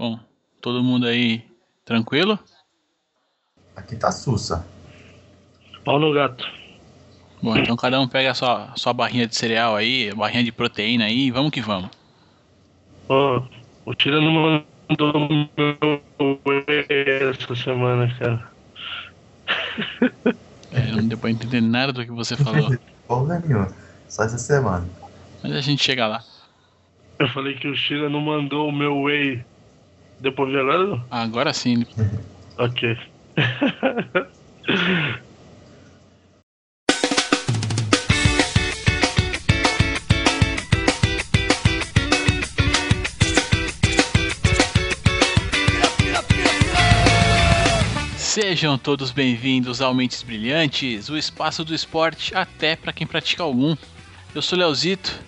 Bom, todo mundo aí tranquilo? Aqui tá sussa. Pau no gato. Bom, então cada um pega a sua, sua barrinha de cereal aí, barrinha de proteína aí, e vamos que vamos. Ô, o Tira não mandou meu essa semana, cara. É, não deu pra entender nada do que você falou. Porra nenhuma. Só essa semana. Mas a gente chega lá. Eu falei que o Chira não mandou o meu whey. Deu pra ver agora? Agora sim. Ok. Sejam todos bem-vindos ao Mentes Brilhantes, o espaço do esporte até pra quem pratica algum. Eu sou Leozito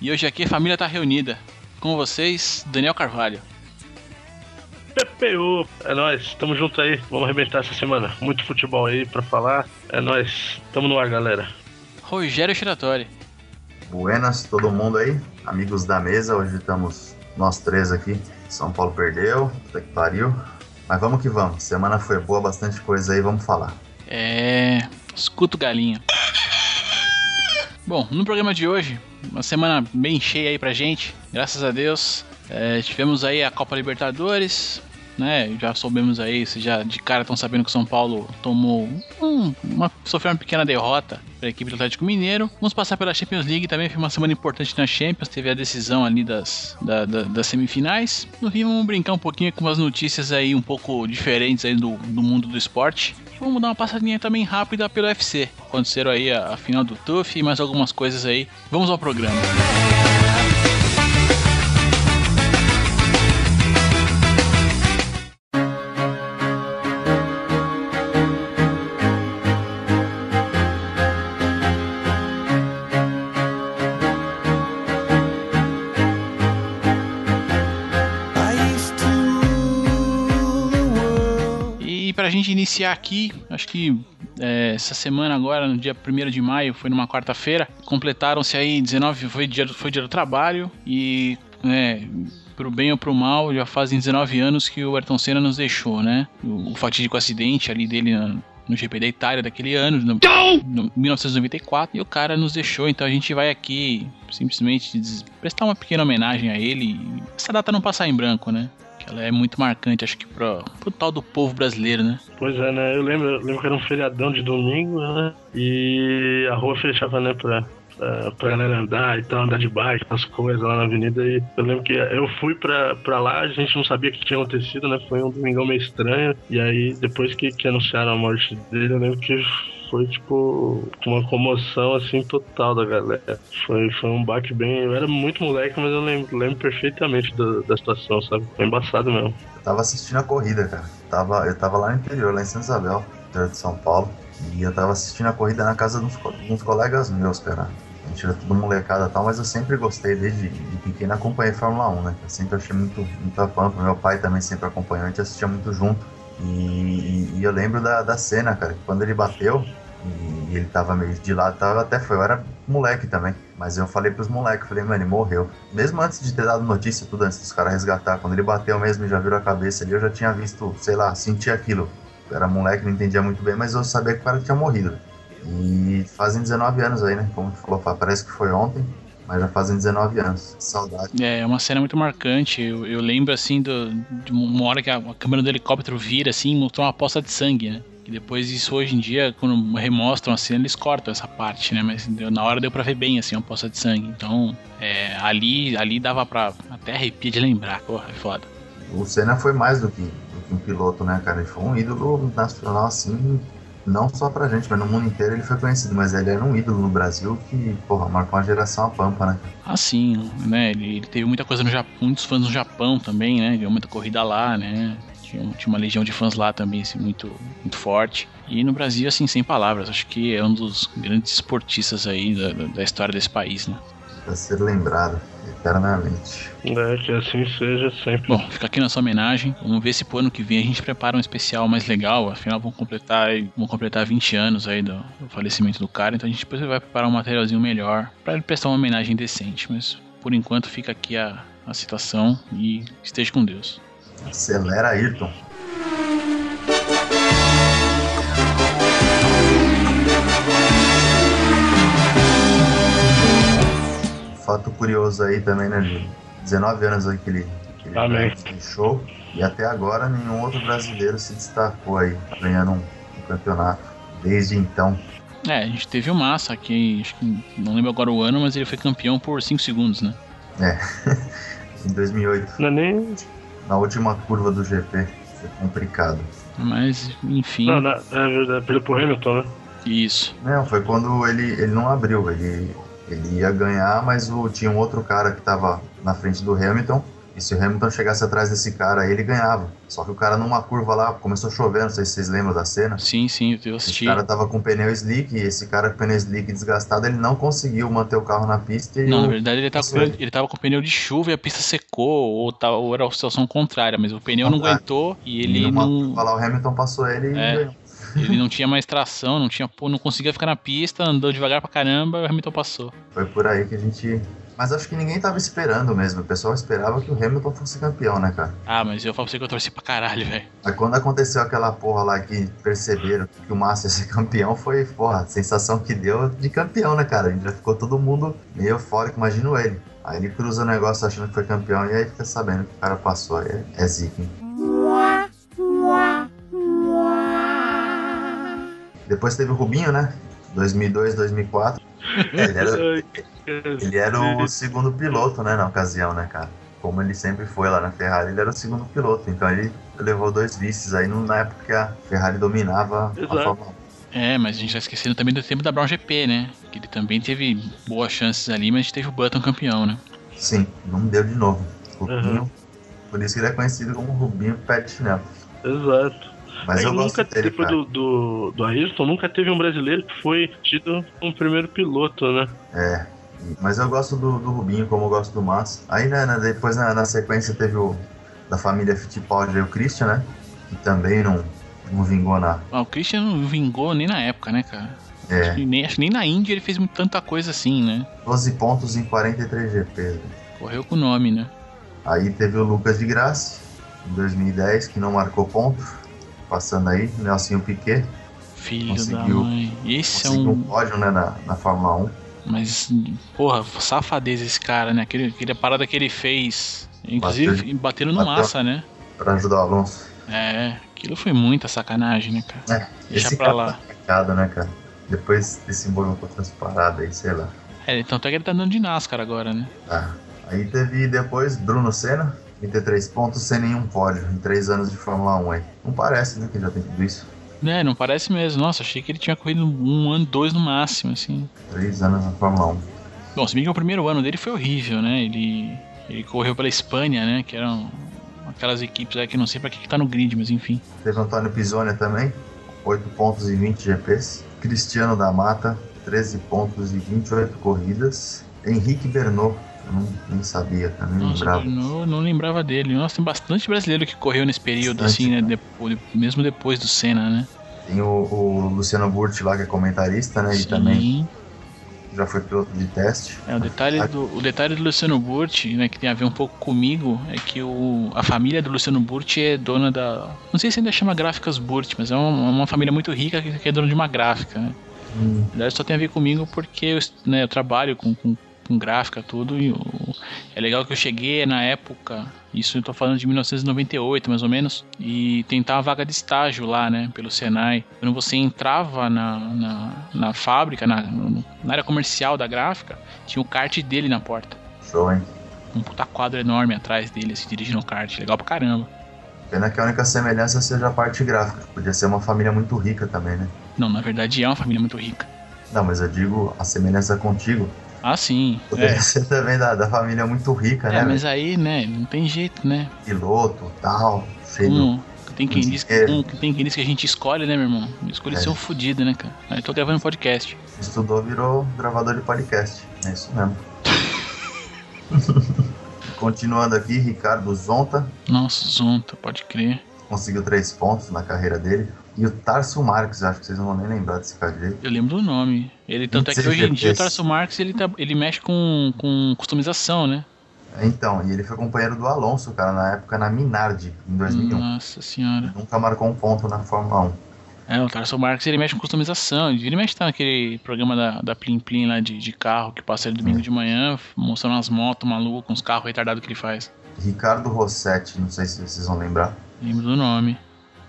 e hoje aqui a família tá reunida. Com vocês, Daniel Carvalho. PPU, é nóis, tamo junto aí, vamos arrebentar essa semana. Muito futebol aí pra falar, é nóis, tamo no ar, galera. Rogério Shiratori. Buenas, todo mundo aí. Amigos da mesa, hoje estamos nós três aqui. São Paulo perdeu, puta que pariu. Mas vamos que vamos. Semana foi boa, bastante coisa aí, vamos falar. É. Escuta o galinho. Bom, no programa de hoje, uma semana bem cheia aí pra gente, graças a Deus. É, tivemos aí a Copa Libertadores, né? Já soubemos aí, vocês já de cara estão sabendo que o São Paulo tomou um, uma, sofreu uma pequena derrota para a equipe do Atlético Mineiro. Vamos passar pela Champions League também, foi uma semana importante na Champions, teve a decisão ali das, da, da, das semifinais. No fim, vamos brincar um pouquinho com umas notícias aí um pouco diferentes aí do, do mundo do esporte. E vamos dar uma passadinha também rápida pelo UFC. Aconteceram aí a, a final do TUF e mais algumas coisas aí. Vamos ao programa. E iniciar aqui, acho que é, essa semana agora, no dia 1 de maio, foi numa quarta-feira, completaram-se aí 19, foi dia, foi dia do trabalho e, é, pro bem ou pro mal, já fazem 19 anos que o Ayrton Senna nos deixou, né? O, o fatídico acidente ali dele na- no GP da Itália daquele ano, no, no 1994, e o cara nos deixou, então a gente vai aqui simplesmente prestar uma pequena homenagem a ele. Essa data não passar em branco, né? Ela é muito marcante, acho que pro, pro tal do povo brasileiro, né? Pois é, né? Eu lembro, eu lembro que era um feriadão de domingo, né? E a rua fechava, né, pra, pra, pra galera andar e tal, andar de bike, as coisas lá na avenida. E eu lembro que eu fui pra, pra lá, a gente não sabia o que tinha acontecido, né? Foi um domingão meio estranho. E aí, depois que, que anunciaram a morte dele, eu lembro que foi tipo uma comoção assim total da galera. Foi, foi um baque bem. Eu era muito moleque, mas eu lembro, lembro perfeitamente da, da situação, sabe? Foi embaçado mesmo. Eu tava assistindo a corrida, cara. Tava, eu tava lá no interior, lá em Santa Isabel, interior de São Paulo. E eu tava assistindo a corrida na casa de uns, de uns colegas meus, cara. A gente era tudo molecada e tal, mas eu sempre gostei desde de pequeno acompanhei Fórmula 1, né? Eu sempre achei muito, muito a pampa. Meu pai também sempre acompanhou, a gente assistia muito junto. E, e eu lembro da, da cena, cara, que quando ele bateu e, ele tava meio de lado, tava, até foi, eu era moleque também. Mas eu falei pros moleques, falei, mano, ele morreu. Mesmo antes de ter dado notícia, tudo antes dos caras resgatar, quando ele bateu mesmo e já virou a cabeça ali, eu já tinha visto, sei lá, senti aquilo. Eu era moleque, não entendia muito bem, mas eu sabia que o cara tinha morrido. E fazem 19 anos aí, né? Como tu falou, parece que foi ontem, mas já fazem 19 anos. Saudade. É, é uma cena muito marcante. Eu, eu lembro, assim, do, de uma hora que a, a câmera do helicóptero vira, assim, e mostrou uma poça de sangue, né? E depois isso, hoje em dia, quando remostram a cena, eles cortam essa parte, né? Mas deu- na hora deu pra ver bem, assim, uma poça de sangue. Então, é, ali, ali dava pra até arrepia de lembrar. Porra, é foda. O Senna foi mais do que, do que um piloto, né, cara? Ele foi um ídolo nacional, assim, não só pra gente, mas no mundo inteiro ele foi conhecido. Mas ele era um ídolo no Brasil que, porra, marcou uma geração a pampa, né? Assim, né? Ele, ele teve muita coisa no Japão, muitos fãs no Japão também, né? Deu muita corrida lá, né? Tinha, tinha uma legião de fãs lá também, assim, muito, muito forte. E no Brasil, assim, sem palavras. Acho que é um dos grandes esportistas aí da- da história desse país, né? Pra ser lembrado eternamente. É, que assim seja sempre. Bom, fica aqui nossa homenagem. Vamos ver se pro ano que vem a gente prepara um especial mais legal. Afinal, vão completar, vão completar 20 anos aí do, do falecimento do cara. Então a gente depois vai preparar um materialzinho melhor pra ele prestar uma homenagem decente. Mas por enquanto fica aqui a, a citação e esteja com Deus. Acelera Ayrton. Fato curioso aí também, né, Júlio? 19 anos aí que ele, que ele Amém. show e até agora nenhum outro brasileiro se destacou aí, ganhando um, um campeonato. Desde então, É, a gente teve o Massa aqui, acho que não lembro agora o ano, mas ele foi campeão por 5 segundos, né? em 2008, Não é nem. na última curva do GP. Foi complicado. Mas, enfim, Não, não, é verdade. Pelo Hamilton, né? isso. Não, foi quando ele, ele não abriu, ele, ele ia ganhar, mas o, tinha um outro cara que tava na frente do Hamilton. E se o Hamilton chegasse atrás desse cara aí, ele ganhava. Só que o cara numa curva lá, começou a chover, não sei se vocês lembram da cena. Sim, sim, eu assisti. cara tava com pneu slick e esse cara com pneu slick desgastado, ele não conseguiu manter o carro na pista e Não, o- na verdade ele tava, com ele tava com pneu de chuva e a pista secou, ou, tá, ou era a situação contrária, mas o pneu não Ah, aguentou e ele numa não, curva lá, o Hamilton passou ele e É. ganhou. Ele não tinha mais tração, não, tinha, não conseguia ficar na pista, andou devagar pra caramba, o Hamilton passou. Foi por aí que a gente. Mas acho que ninguém tava esperando mesmo. O pessoal esperava que o Hamilton fosse campeão, né, cara? Ah, mas eu falo pra você que eu torci pra caralho, velho. Aí quando aconteceu aquela porra lá que perceberam que o Massa ia ser campeão, foi, porra, a sensação que deu de campeão, né, cara? A gente já ficou todo mundo meio eufórico, imagino ele. Aí ele cruza o negócio achando que foi campeão e aí fica sabendo que o cara passou. Aí é, é zica, hein? Depois teve o Rubinho, né? 2002, 2004. É, ele era, ele era o segundo piloto, né, na ocasião, né, cara? Como ele sempre foi lá na Ferrari, ele era o segundo piloto. Então ele levou dois vices aí na época que a Ferrari dominava a Exato. Fórmula 1. É, mas a gente tá esquecendo também do tempo da Brown GP, né? Que ele também teve boas chances ali, mas a teve o Button campeão, né? Sim, não deu de novo. Rubinho, Uhum. por isso que ele é conhecido como Rubinho Pé de Chinelo. Exato. Mas Aí eu nunca, gosto dele, depois cara. do, do, do Ayrton, nunca teve um brasileiro que foi tido como primeiro piloto, né? É, mas eu gosto do, do Rubinho como eu gosto do Massa. Aí, né, né, depois na, na sequência teve o da família Fittipaldi e o Christian, né? Que também não, não vingou na... Ah, o Christian não vingou nem na época, né, cara? É, Acho que nem, acho que nem na Índia ele fez tanta coisa assim, né? 12 pontos em 43 GPs. Correu com o nome, né? Aí teve o Lucas de Graça, em 2010, que não marcou ponto. Passando aí, Nelsinho Piquet, Filho da Conseguiu- mãe. Esse é um um. pódio né, na, na Fórmula 1. Mas, porra, safadeza esse cara, né? Aquele, aquele parada que ele fez. Inclusive, bateram no bateu. massa, né? para ajudar o Alonso. É, aquilo foi muita sacanagem, né, cara? É, Deixa pra lá. tá pecado, né, cara? Depois desse envolveu com outras paradas aí, sei lá. É, tanto é que ele tá andando de NASCAR agora, né? Tá. Aí teve depois Bruno Senna, 33 pontos sem nenhum pódio, em 3 anos de Fórmula 1 aí. Não parece, né, que já tem tudo isso. É, não parece mesmo. Nossa, achei que ele tinha corrido um ano, dois no máximo, assim. 3 anos na Fórmula 1. Bom, se bem que o primeiro ano dele foi horrível, né? Ele, ele correu pela Espanha, né? Que eram aquelas equipes aí que não sei pra que, que tá no grid, mas enfim. Teve Antônio Pisonia também, 8 pontos e 20 GPs. Cristiano da Mata, 13 pontos e 28 corridas. Henrique Bernot, não, nem sabia, nem Nossa, lembrava. não, não lembrava dele. Nossa, tem bastante brasileiro que correu nesse período, Bastante, assim, né? Depois, mesmo depois do Senna, né? Tem o, o Luciano Burti lá, que é comentarista, né? E Sim. também já foi piloto de teste. É, o detalhe do, o detalhe do Luciano Burti, né, que tem a ver um pouco comigo, é que o, a família do Luciano Burti é dona da. Não sei se ainda chama Gráficas Burti, mas é uma, uma família muito rica que, que é dona de uma gráfica, né? Hum, Na verdade, só tem a ver comigo porque eu, né, eu trabalho com, com, com gráfica, tudo. E o- é legal que eu cheguei na época, isso eu tô falando de 1998 mais ou menos, e tentar uma vaga de estágio lá, né, pelo Senai. Quando você entrava na, na, na fábrica, na, na área comercial da gráfica, tinha o kart dele na porta. show, hein? Um puta quadro enorme atrás dele, se dirigindo o kart. Legal pra caramba. Pena que a única semelhança seja a parte gráfica. Podia ser uma família muito rica também, né? Não, na verdade é uma família muito rica. Não, mas eu digo a semelhança contigo. Ah, sim. Poderia É, ser também da, da família muito rica, é né? mas aí, né, não tem jeito, né? Piloto, tal, cheio. Um, tem quem diz que, um, tem quem diz que a gente escolhe, né, meu irmão? Escolhe É. ser um fudido, né, cara? Aí eu tô gravando podcast. Estudou, virou gravador de podcast. É isso mesmo. Continuando aqui, Ricardo Zonta Nossa, Zonta, pode crer. conseguiu três pontos na carreira dele. E o Tarso Marques, acho que vocês não vão nem lembrar desse cara direito. Eu lembro do nome. Ele, tanto é que 26 hoje em dia o GPs. Tarso Marques ele, tá, ele mexe com, com customização, né? Então, e ele foi companheiro do Alonso, cara, na época na Minardi, em 2001. Nossa senhora. Nunca marcou um ponto na Fórmula 1. É, o Tarso Marques ele mexe com customização. Ele mexe tá naquele programa da, da Plim Plim lá de, de carro que passa ele domingo de manhã, mostrando as motos malucas, uns carros retardados que ele faz. Ricardo Rossetti, não sei se vocês vão lembrar. Lembro do nome.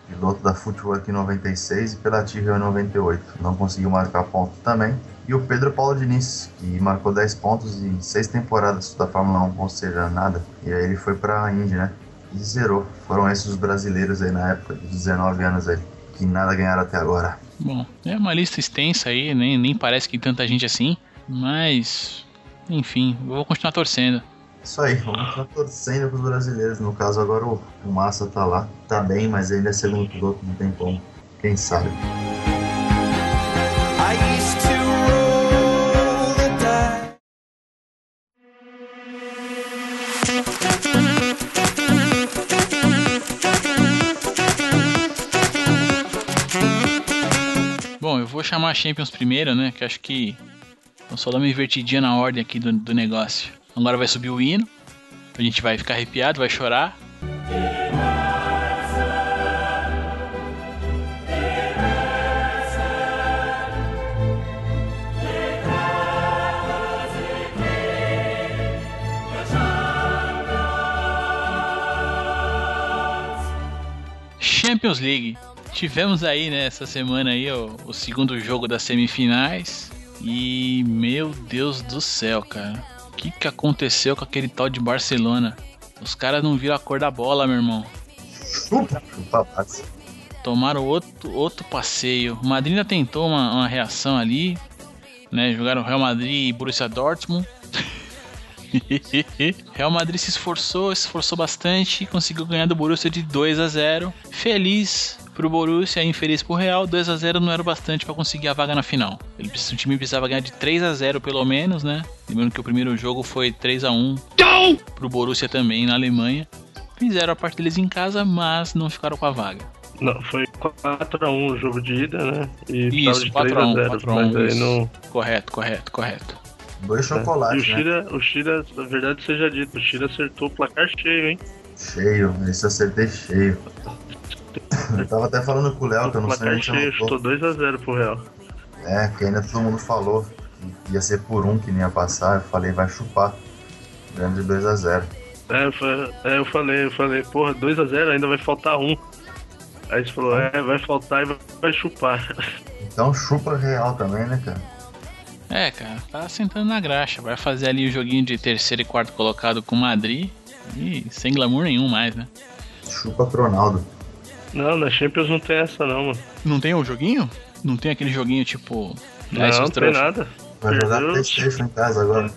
Piloto da Footwork em 96 e pela Tyrrell em 98. Não conseguiu marcar ponto também. E o Pedro Paulo Diniz, que marcou 10 pontos em 6 temporadas da Fórmula 1, ou seja, nada. E aí ele foi pra Indy, né? E zerou. Foram esses os brasileiros aí na época, de 19 anos aí, que nada ganharam até agora. Bom, é uma lista extensa aí, nem, nem parece que tanta gente assim, mas. Enfim, vou continuar torcendo. Isso aí, vamos estar torcendo pros brasileiros. No caso, agora o, Massa tá lá. Tá bem, mas ainda é segundo piloto, não tem como. Quem sabe? Bom, eu vou chamar a Champions primeiro, né? Que acho que. Vou só dar uma invertidinha na ordem aqui do, do negócio. Agora vai subir o hino. A gente vai ficar arrepiado, vai chorar. Champions League. Tivemos aí né, essa semana aí o, o segundo jogo das semifinais. E meu Deus do céu, cara. Que, que aconteceu com aquele tal de Barcelona? Os caras não viram a cor da bola, meu irmão. Tomaram outro, outro passeio. O Madrid ainda tentou uma, uma reação ali. Né? Jogaram Real Madrid e Borussia Dortmund. Real Madrid se esforçou, se esforçou bastante conseguiu ganhar do Borussia de 2 a 0. Feliz pro Borussia, infeliz pro Real, 2 a 0 não era o bastante para conseguir a vaga na final. Ele, o time precisava ganhar de 3 a 0 pelo menos, né? Lembrando que o primeiro jogo foi 3 a 1 pro Borussia também na Alemanha. Fizeram a parte deles em casa, mas não ficaram com a vaga. Não, foi 4x1 o jogo de ida, né? E Isso, precisava de 4x1, 3x0, mas 4x1. aí isso. não. Correto, correto, correto. Dois E chocolates, o né? Shira, o Shira, na verdade seja dito, o Shira acertou o placar cheio, hein? Cheio, esse eu acertei cheio. Eu tava até falando com o Léo, que eu não sei onde eu chutou 2x0 pro Real. É, que ainda todo mundo falou que ia ser por um que nem ia passar. Eu falei, vai chupar. Ganhando de 2 a 0 É, é, eu falei, eu falei, porra, 2x0 ainda vai faltar um. Aí você falou, é, vai faltar e vai, vai chupar. Então chupa real também, né, cara? É, cara, tá sentando na graxa. Vai fazer ali o joguinho de terceiro e quarto colocado com o Madrid. E sem glamour nenhum mais, né? Chupa Ronaldo. Não, na Champions não tem essa não, mano. Não tem o joguinho? Não tem aquele joguinho tipo. Não, não tem nada. Vai jogar Perdeu. Playstation em casa agora.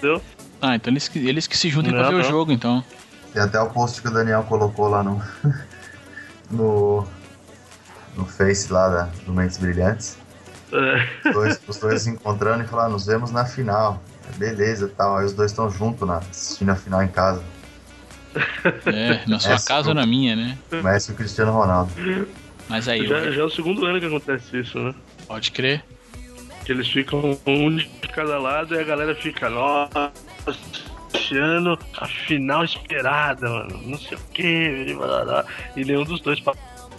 Deu? Ah, então eles, que- eles que se juntem pra Não, ver o não. jogo, então. Tem até o post que o Daniel colocou lá no. no. no Face lá da, do Mentes Brilhantes. É, Os dois, os dois se encontrando e falaram, nos vemos na final. Beleza e tal. Aí os dois estão juntos na, assistindo a final em casa. É, na sua Essa casa ou na minha, né? Messi e o Cristiano Ronaldo. Mas aí, já, já é o segundo ano que acontece isso, né? pode crer. Que eles ficam um de cada lado e a galera fica, nossa, esse ano, a final esperada, mano. Não sei o que, e nenhum dos dois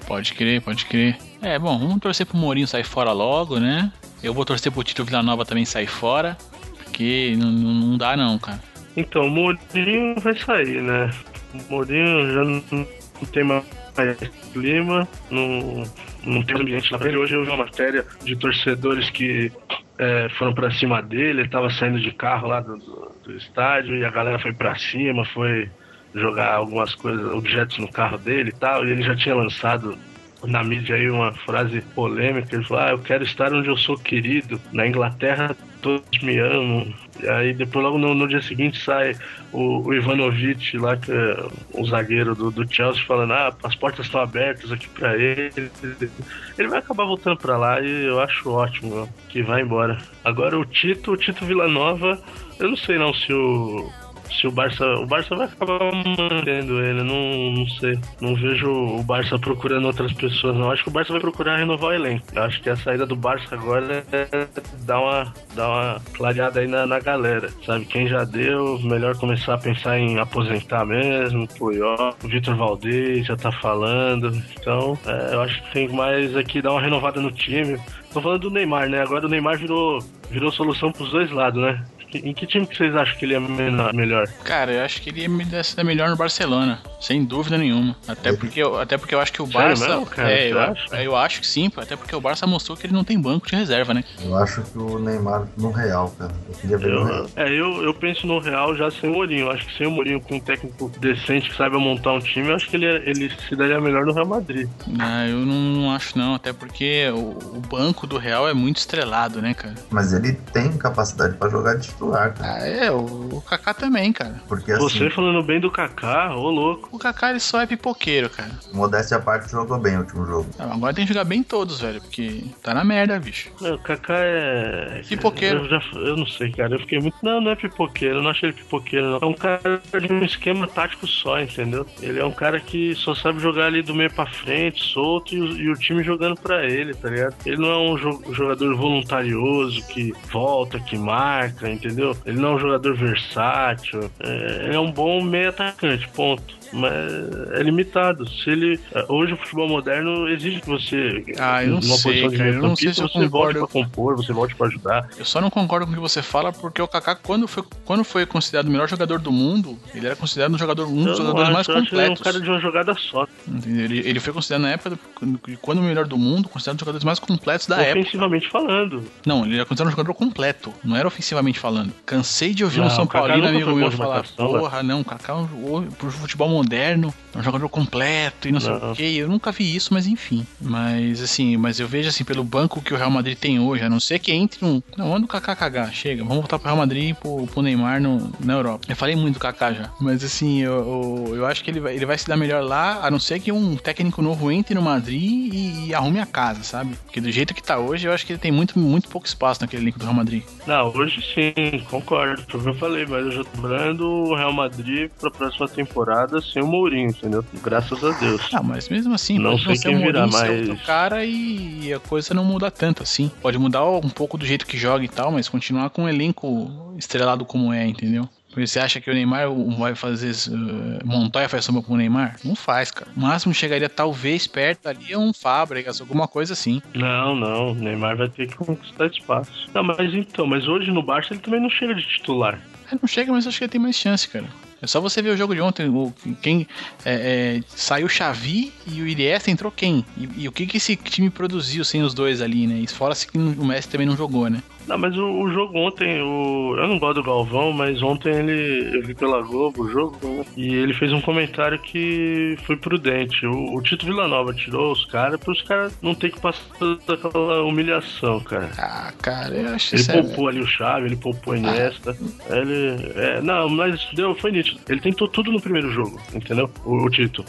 Pode crer, pode crer. É, bom, vamos torcer pro Mourinho sair fora logo, né? Eu vou torcer pro Tito Villanova também sair fora. Porque não, não não dá não, cara. Então, o Mourinho vai sair, né? O Mourinho já não, tem mais clima, não, não tem ambiente lá pra ele. Hoje eu vi uma matéria de torcedores que é, foram pra cima dele, ele tava saindo de carro lá do, do- do estádio e a galera foi pra cima, foi jogar algumas coisas, objetos no carro dele e tal, e ele já tinha lançado na mídia aí uma frase polêmica, ele falou, ah, eu quero estar onde eu sou querido, na Inglaterra todos me amam. E aí depois logo no, no dia seguinte sai o, o Ivanovic lá, que é o zagueiro do, do Chelsea, falando, ah, as portas estão abertas aqui pra ele. Ele vai acabar voltando pra lá e eu acho ótimo que vai embora. Agora o Tito, o Tito Villanova, eu não sei não se o se o Barça. O Barça vai acabar mantendo ele. Não, não sei. Não vejo o Barça procurando outras pessoas, não. Acho que o Barça vai procurar renovar o elenco. Eu acho que a saída do Barça agora é dar uma, dar uma clareada aí na, na galera. Sabe? Quem já deu, melhor começar a pensar em aposentar mesmo. Puyol, o Vitor Valdez já tá falando. Então, é, eu acho que tem mais aqui dar uma renovada no time. Tô falando do Neymar, né? Agora o Neymar virou, virou solução pros dois lados, né? Em que time que vocês acham que ele é melhor? Cara, eu acho que ele ia dar melhor no Barcelona, sem dúvida nenhuma. Até porque eu, até porque eu acho que o Sério Barça. mesmo, cara? é, eu, acha? eu acho que sim, até porque o Barça mostrou que ele não tem banco de reserva, né? Eu acho que o Neymar no Real, cara. Eu queria ver no Real. Eu, é, eu, eu penso no Real já sem o Mourinho. Eu acho que sem o Mourinho com um técnico decente que saiba montar um time, eu acho que ele, ele se daria melhor no Real Madrid. Ah, eu não acho não, até porque o, o banco do Real é muito estrelado, né, cara? Mas ele tem capacidade pra jogar de titular, cara. Ah, é, o, o Kaká também, cara. Porque assim, Você falando bem do Kaká, ô louco. O Kaká ele só é pipoqueiro, cara. modéstia à parte, jogou bem o último jogo. Ah, Agora tem que jogar bem todos, velho, porque tá na merda, bicho. Não, o Kaká é. Pipoqueiro. Eu, já, eu não sei, cara. Eu fiquei muito. Não, não é pipoqueiro. Eu não achei ele pipoqueiro, não. É um cara de um esquema tático só, entendeu? Ele é um cara que só sabe jogar ali do meio pra frente, solto, e, o- e o time jogando pra ele, tá ligado? Ele não é um jo- jogador voluntarioso que volta, que marca, entendeu? Ele não é um jogador versátil. É, é um bom meio atacante, ponto. Mas é limitado. Se ele. Hoje o futebol moderno exige que você. Ah, eu não sei, cara, eu não sei se eu você volte pra compor, você volte pra ajudar. Eu só não concordo com o que você fala, porque o Kaká, quando foi, quando foi considerado o melhor jogador do mundo, ele era considerado um, jogador, um dos jogadores acho, mais que ele é um completos. cara de uma jogada só. Ele, ele foi considerado na época, do, quando- o melhor do mundo, considerado um dos jogadores mais completos da época. ofensivamente falando. Não, ele era considerado um jogador completo, não era ofensivamente falando. Cansei de ouvir Não, um São Paulino amigo meu falar, porra, não, o Kaká, pro futebol moderno, um jogador completo e não sei Não. o que. Eu nunca vi isso, mas enfim. Mas assim, mas eu vejo assim, pelo banco que o Real Madrid tem hoje, a não ser que entre um. Não, manda o Kaká cagar, chega, vamos voltar pro Real Madrid e pro, pro Neymar no, na Europa. Eu falei muito do Kaká já. Mas assim, eu, eu, eu acho que ele vai, ele vai se dar melhor lá, a não ser que um técnico novo entre no Madrid e, e arrume a casa, sabe? Porque do jeito que tá hoje, eu acho que ele tem muito, muito pouco espaço naquele elenco do Real Madrid. Não, hoje sim, concordo. Foi o que eu falei, mas eu já tô lembrando o Real Madrid pra próxima temporada sem o Mourinho, entendeu? Graças a Deus. Ah, mas mesmo assim, Não pode sei ser quem o virá, ser mas- outro cara e a coisa não muda tanto assim. Pode mudar um pouco do jeito que joga e tal, mas continuar com um elenco estrelado como é, entendeu? Porque você acha que o Neymar vai fazer uh, Montoya faz sombra com o Neymar? Não faz, cara. O máximo chegaria talvez perto ali é um Fábricas, alguma coisa assim. Não, não, o Neymar vai ter que conquistar espaço. Não, mas então, mas hoje no Barça ele também não chega de titular. Ele não chega, mas acho que ele tem mais chance, cara. É só você ver o jogo de ontem. O, quem é, é, saiu Xavi e o Iniesta entrou quem? E, e o que, que esse time produziu sem os dois ali, né? E fora-se que o Messi também não jogou, né? Não, mas o, o jogo ontem, o, eu não gosto do Galvão, mas ontem ele, eu vi pela Globo o jogo, né, e ele fez um comentário que foi prudente. O, o Tito Villanova tirou os caras para os caras não ter que passar toda aquela humilhação, cara. Ah, cara, eu acho Ele isso é- poupou ali o Chave, ele poupou a Iniesta. Ele. É, não, mas deu, foi nítido. Ele tentou tudo no primeiro jogo, entendeu? O, o Tito.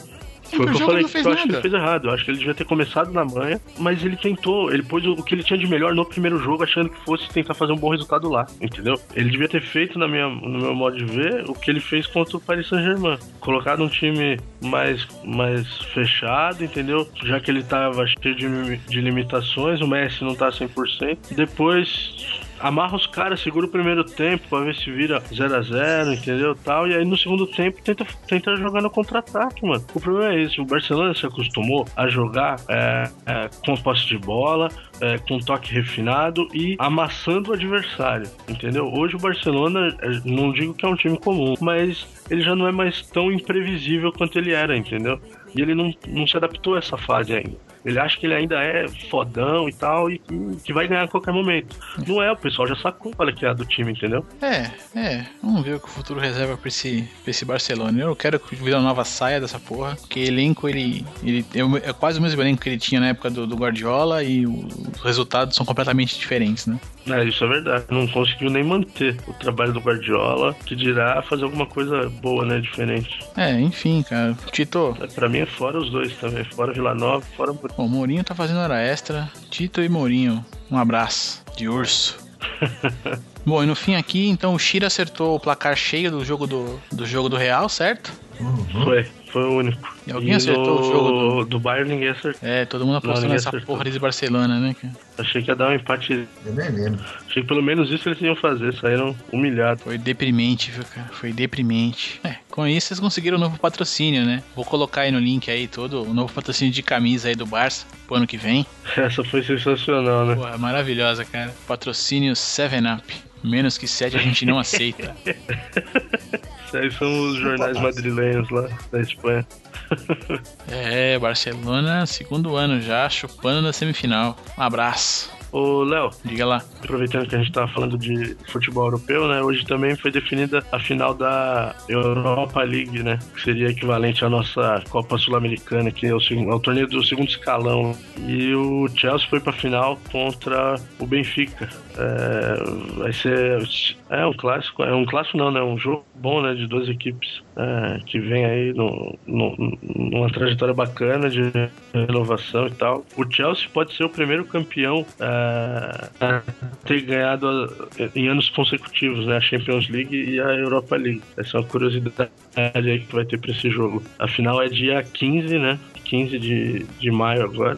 Foi o que eu falei, que eu acho que ele fez errado. Eu acho que ele devia ter começado na manha, mas ele tentou, ele pôs o, o que ele tinha de melhor no primeiro jogo, achando que fosse tentar fazer um bom resultado lá, entendeu? Ele devia ter feito, na minha, no meu modo de ver, o que ele fez contra o Paris Saint-Germain. Colocado um time mais, mais fechado, entendeu? Já que ele tava cheio de, de limitações, o Messi não tá 100%. Depois amarra os caras, segura o primeiro tempo pra ver se vira 0 a 0 entendeu? Tal, e aí no segundo tempo tenta, tenta jogar no contra-ataque, mano. O problema é esse: o Barcelona se acostumou a jogar é, é, com posse de bola, é, com toque refinado e amassando o adversário, entendeu? Hoje o Barcelona, é, não digo que é um time comum, mas ele já não é mais tão imprevisível quanto ele era, entendeu? E ele não, não se adaptou a essa fase ainda. Ele acha que ele ainda é fodão e tal, e que, que vai ganhar a qualquer momento. Não é, o pessoal já sacou qual é que é a do time, entendeu? É, é. Vamos ver o que o futuro reserva pra esse, pra esse Barcelona. Eu quero que Vila Nova saia dessa porra, porque elenco ele, ele é, é quase o mesmo elenco que ele tinha na época do, do Guardiola e os resultados são completamente diferentes, né? É, isso é verdade. Não conseguiu nem manter o trabalho do Guardiola, que dirá fazer alguma coisa boa, né? Diferente. É, enfim, cara. Tito, É, Pra mim é fora os dois também. Fora Vila Nova, fora Mourinho. o Mourinho tá fazendo hora extra. Tito e Mourinho, um abraço de urso. Bom, e no fim aqui, então o Shira acertou o placar cheio do jogo do, do jogo do Real, certo? Uhum. Foi, foi o único. E alguém acertou no- o jogo do... Bayern ninguém acertou. É, todo mundo apostou ninguém nessa acertou. porra desse Barcelona, né? cara? Achei que ia dar um empate. Eu nem lembro. Achei que pelo menos isso eles iam fazer, saíram humilhados. Foi deprimente, viu, cara? Foi deprimente. É, com isso vocês conseguiram um novo patrocínio, né? Vou colocar aí no link aí todo o novo patrocínio de camisa aí do Barça pro ano que vem. Essa foi sensacional, né? Pô, é maravilhosa, cara. Patrocínio 7-Up. Menos que 7 a gente não aceita. Esses aí são os jornais madrilenhos lá da Espanha. É, Barcelona, segundo ano já, chupando na semifinal. Um abraço. Ô, Léo, Diga lá. aproveitando que a gente tava falando de futebol europeu, né? Hoje também foi definida a final da Europa League, né? Que seria equivalente à nossa Copa Sul-Americana, que é o, é o torneio do segundo escalão. E o Chelsea foi pra final contra o Benfica. É, vai ser. É um clássico. É um clássico não, né? Um jogo bom, né? De duas equipes é, que vem aí no, no- numa trajetória bacana de renovação e tal. O Chelsea pode ser o primeiro campeão é, a ter ganhado a- em anos consecutivos, né? A Champions League e a Europa League. Essa é uma curiosidade aí que vai ter pra esse jogo. A final é dia 15, né? 15 de, de maio agora,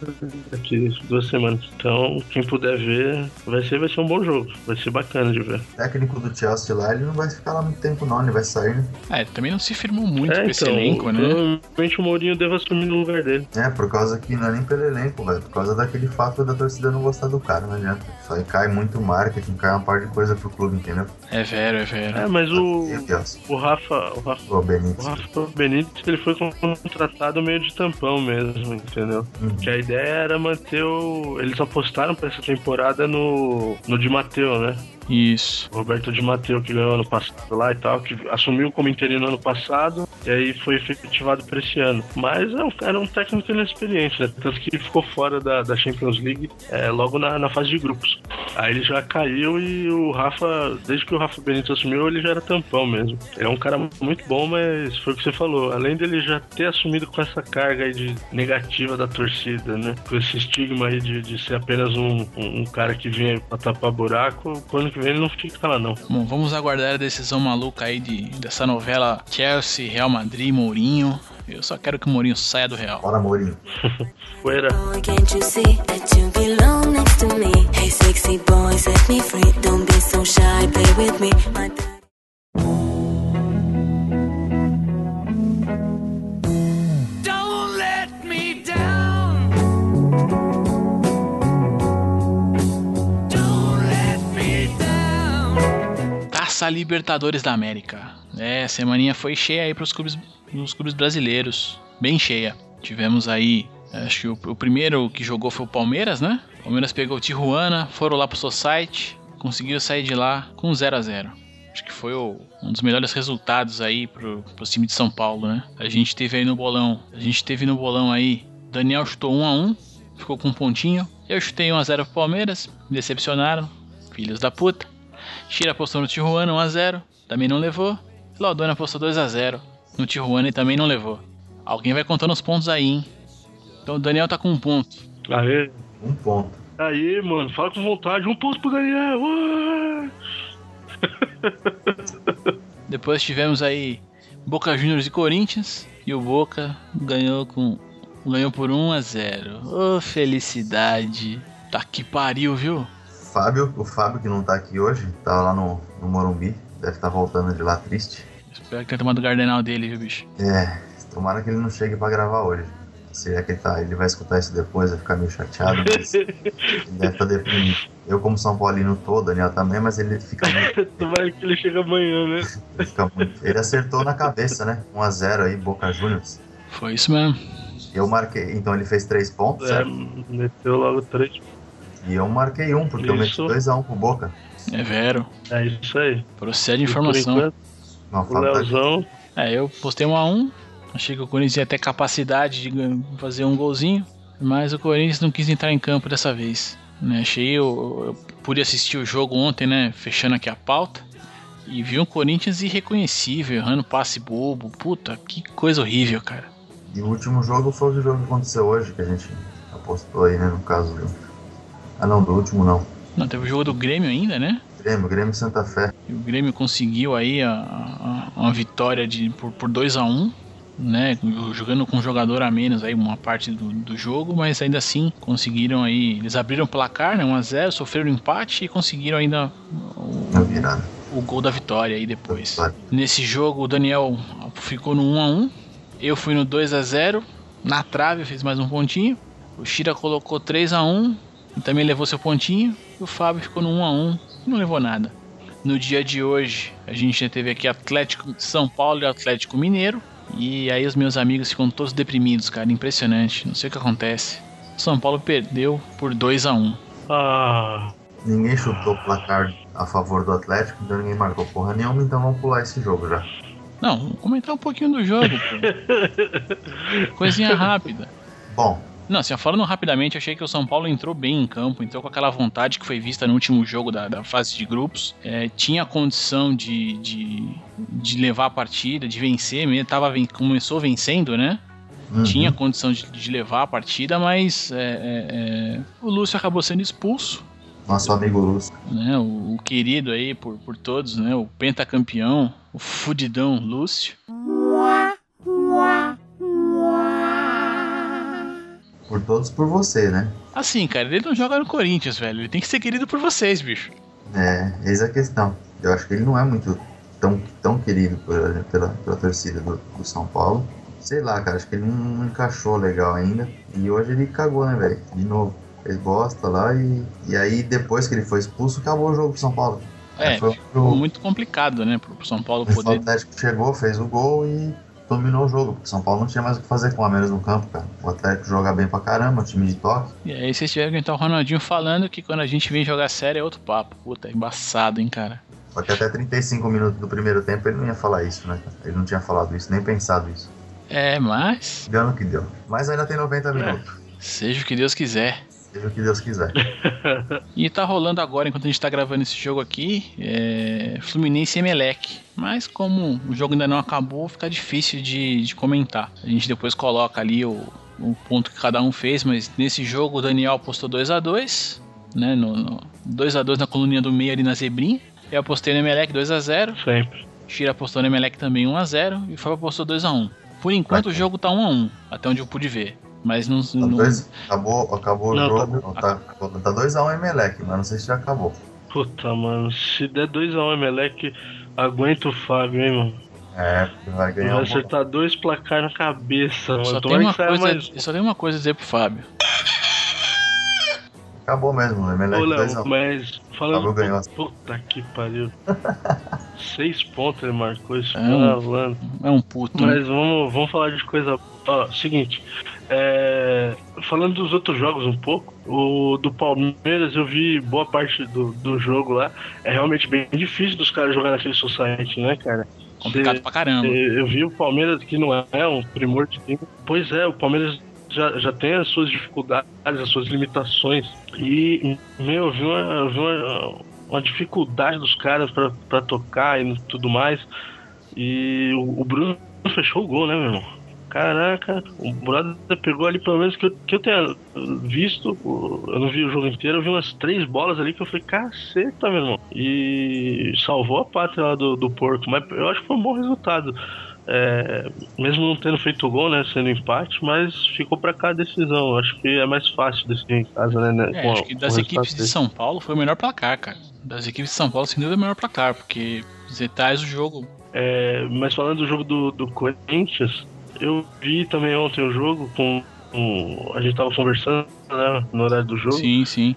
daqui duas semanas. Então, quem puder ver, vai ser, vai ser um bom jogo. Vai ser bacana de ver. O técnico do Chelsea lá, ele não vai ficar lá muito tempo não, ele vai sair, né? É, também não se firmou muito é, com esse elenco, né? provavelmente o Mourinho deve assumir no lugar dele. É, por causa que não é nem pelo elenco, velho. Por causa daquele fato da torcida não gostar do cara, não adianta. Isso aí cai muito marketing, cai uma parte de coisa pro clube, entendeu? É vero, é vero. É, mas o, o o Rafa, o Rafa O O Benítez. Rafa Benítez ele foi contratado meio de tampão mesmo, entendeu? Uhum. Que a ideia era manter o. Eles apostaram pra essa temporada no, no Di Matteo, né? Isso. O Roberto Di Matteo que ganhou ano passado lá e tal, que assumiu como interino ano passado e aí foi efetivado pra esse ano. Mas é um- era um técnico inexperiente, né? Tanto que ficou fora da, da Champions League é, logo na, na fase de grupos. Aí ele já caiu e o Rafa, desde que o Rafa Benítez assumiu, ele já era tampão mesmo. É um cara muito bom, mas foi o que você falou. Além dele já ter assumido com essa carga aí de negativa da torcida, né? Com esse estigma aí de, de ser apenas um, um, um cara que vinha pra tapar buraco, quando que vem ele não fica lá não. Bom, vamos aguardar a decisão maluca aí de, dessa novela Chelsea, Real Madrid, Mourinho. Eu só quero que o Mourinho saia do Real. Bora, Mourinho. Fuera. Taça Libertadores da América. É, semaninha foi cheia aí pros clubes, pros clubes brasileiros. Bem cheia. Tivemos aí, acho que o, o primeiro que jogou foi o Palmeiras, né? O Palmeiras pegou o Tijuana, foram lá pro Society, conseguiram sair de lá com 0 a 0 Acho que foi o- um dos melhores resultados aí pro, pro time de São Paulo, né? A gente teve aí no bolão, a gente teve no bolão aí, Daniel chutou 1 a 1 ficou com um pontinho. Eu chutei 1 a 0 pro Palmeiras, me decepcionaram, filhos da puta. Shira apostou no Tijuana 1x0, também não levou. Laudona apostou 2x0 no Tijuana e também não levou. Alguém vai contando os pontos aí, hein? Então o Daniel tá com um ponto. Aê. Um ponto. Aí, mano, fala com vontade. Um ponto pro Daniel. Depois tivemos aí Boca Juniors e Corinthians. E o Boca ganhou com. ganhou por 1x0. Ô felicidade. Tá que pariu, viu? Fábio, o Fábio que não tá aqui hoje, tava lá no, no Morumbi, deve estar voltando de lá triste. Espero que tenha tomado o gardenal dele, viu, bicho? É, tomara que ele não chegue pra gravar hoje. Se é que ele tá, ele vai escutar isso depois, vai ficar meio chateado, mas ele deve estar deprimido. Eu, como São Paulino tô, o Daniel também, mas ele fica muito, Tomara que ele chegue amanhã, né? ele fica muito. Ele acertou na cabeça, né? 1x0 aí, Boca Juniors. Foi isso mesmo. Eu marquei, então ele fez 3 pontos, É, certo? meteu logo três. E eu marquei um, porque eu meti Isso. 2x1 pro Boca. É vero. É isso aí. Procede informação. enquanto, Não, o Leozão. É, eu postei um a um. Achei que o Corinthians ia ter capacidade de fazer um golzinho. Mas o Corinthians não quis entrar em campo dessa vez. Né? Achei, eu, eu pude assistir o jogo ontem, né? Fechando aqui a pauta. E vi um Corinthians irreconhecível, errando passe bobo. Puta, que coisa horrível, cara. E o último jogo foi o jogo que aconteceu hoje, que a gente apostou aí, né? No caso do. Ah não, do último não. Não, teve o jogo do Grêmio ainda, né? Grêmio, Grêmio e Santa Fé. E o Grêmio conseguiu aí a, a- uma vitória de, por, por 2 a 1 né? Jogando com um jogador a menos aí uma parte do, do jogo, mas ainda assim conseguiram aí. Eles abriram o placar, né? 1 a 0 sofreram empate e conseguiram ainda o, virada. o gol da vitória aí depois. Vitória. Nesse jogo o Daniel ficou no 1 a 1 eu fui no 2 a 0 na trave eu fiz mais um pontinho. O Shira colocou 3 a 1 e também levou seu pontinho. E o Fábio ficou no 1 a 1 e não levou nada. No dia de hoje, a gente já teve aqui Atlético de São Paulo e Atlético Mineiro. E aí os meus amigos ficam todos deprimidos, cara. Impressionante. Não sei o que acontece. São Paulo perdeu por 2 a 1 Ah, Ninguém chutou o placar a favor do Atlético, então ninguém marcou porra nenhuma, então vamos pular esse jogo já. Não, vamos comentar um pouquinho do jogo, pô. Coisinha rápida. Bom, Não, assim, falando rapidamente, achei que o São Paulo entrou bem em campo, entrou com aquela vontade que foi vista no último jogo da, da fase de grupos. É, tinha condição de, de, de levar a partida, de vencer mesmo. Tava, começou vencendo, né? uhum. Tinha condição de, de levar a partida, mas é, é, é, o Lúcio acabou sendo expulso. nosso amigo Lúcio. Né, o, o querido aí por, por todos, né? O pentacampeão, o fudidão Lúcio. Por todos, por você, né? Assim, cara, ele não joga no Corinthians, velho. Ele tem que ser querido por vocês, bicho. É, eis a questão. Eu acho que ele não é muito tão, tão querido por- pela, pela torcida do, do São Paulo. Sei lá, cara, acho que ele não encaixou legal ainda. E hoje ele cagou, né, velho? De novo. Fez bosta lá e, e aí depois que ele foi expulso, acabou o jogo pro São Paulo. É, foi ficou pro, muito complicado, né, pro São Paulo o poder. Atlético chegou, fez o gol e dominou o jogo. Porque o São Paulo não tinha mais o que fazer com a menos no campo, cara. O Atlético joga bem pra caramba, o time de toque. E aí vocês tiveram que aguentar o Ronaldinho falando que quando a gente vem jogar sério é outro papo. Puta, é embaçado, hein, cara. Só que até 35 minutos do primeiro tempo ele não ia falar isso, né? Ele não tinha falado isso, nem pensado isso. É, mas Deu no que deu. Mas ainda tem 90 minutos. seja o que Deus quiser. Seja o que Deus quiser. E tá rolando agora, enquanto a gente tá gravando esse jogo aqui, é Fluminense e Emelec. Mas como o jogo ainda não acabou, fica difícil de, de comentar. A gente depois coloca ali o, o ponto que cada um fez, mas nesse jogo o Daniel apostou 2 a 2 né? No, no 2 a 2 na coluninha do meio ali na zebrinha. Eu apostei no Emelec 2 a 0 sempre. Shira apostou no Emelec também 1 a 0 e o Fábio apostou 2 a 1 Por enquanto o jogo tá 1 a 1 até onde eu pude ver. Mas não. Tá não- dois, acabou acabou Não, o jogo. Tá, tá 2x1 Emelec, mas não sei se já acabou. Puta, mano. Se der 2x1 Emelec, aguenta o Fábio, hein, mano. É, vai ganhar Vai um acertar dois placar na cabeça, mano. Só tem, uma coisa, mais. só tenho uma coisa a dizer pro Fábio. Acabou mesmo, o Emelec Ô, Léo, 2x1. mas Fábio falando. ganhou. Puta que pariu. Seis pontos ele marcou isso. É um- falando. É um puto. né? Mas vamos, vamos falar de coisa. Ó, seguinte. É, falando dos outros jogos um pouco, o do Palmeiras eu vi boa parte do, do jogo lá. É realmente bem difícil dos caras jogar naquele society, né, cara? Complicado Cê- pra caramba. Eu vi o Palmeiras, que não é um primor de time. Pois é, o Palmeiras já, já tem as suas dificuldades, as suas limitações. E, meu, eu vi uma, eu vi uma, uma dificuldade dos caras pra, pra tocar e tudo mais. E o, o Bruno fechou o gol, né, meu irmão? Caraca, o brother pegou ali, pelo menos que eu, que eu tenha visto, eu não vi o jogo inteiro, eu vi umas três bolas ali que eu falei, caceta, meu irmão. E salvou a pátria lá do, do porco, mas eu acho que foi um bom resultado. É, mesmo não tendo feito gol, né, sendo empate, mas ficou pra cá a decisão. Acho que é mais fácil decidir em casa, né? né, É, com- acho que das equipes de. São Paulo foi o melhor placar, cara. Das equipes de São Paulo, sem dúvida, é o melhor placar, porque você traz o jogo. É, mas falando do jogo do, do Corinthians, eu vi também ontem o jogo com. com- a gente tava conversando né, no horário do jogo. Sim, sim.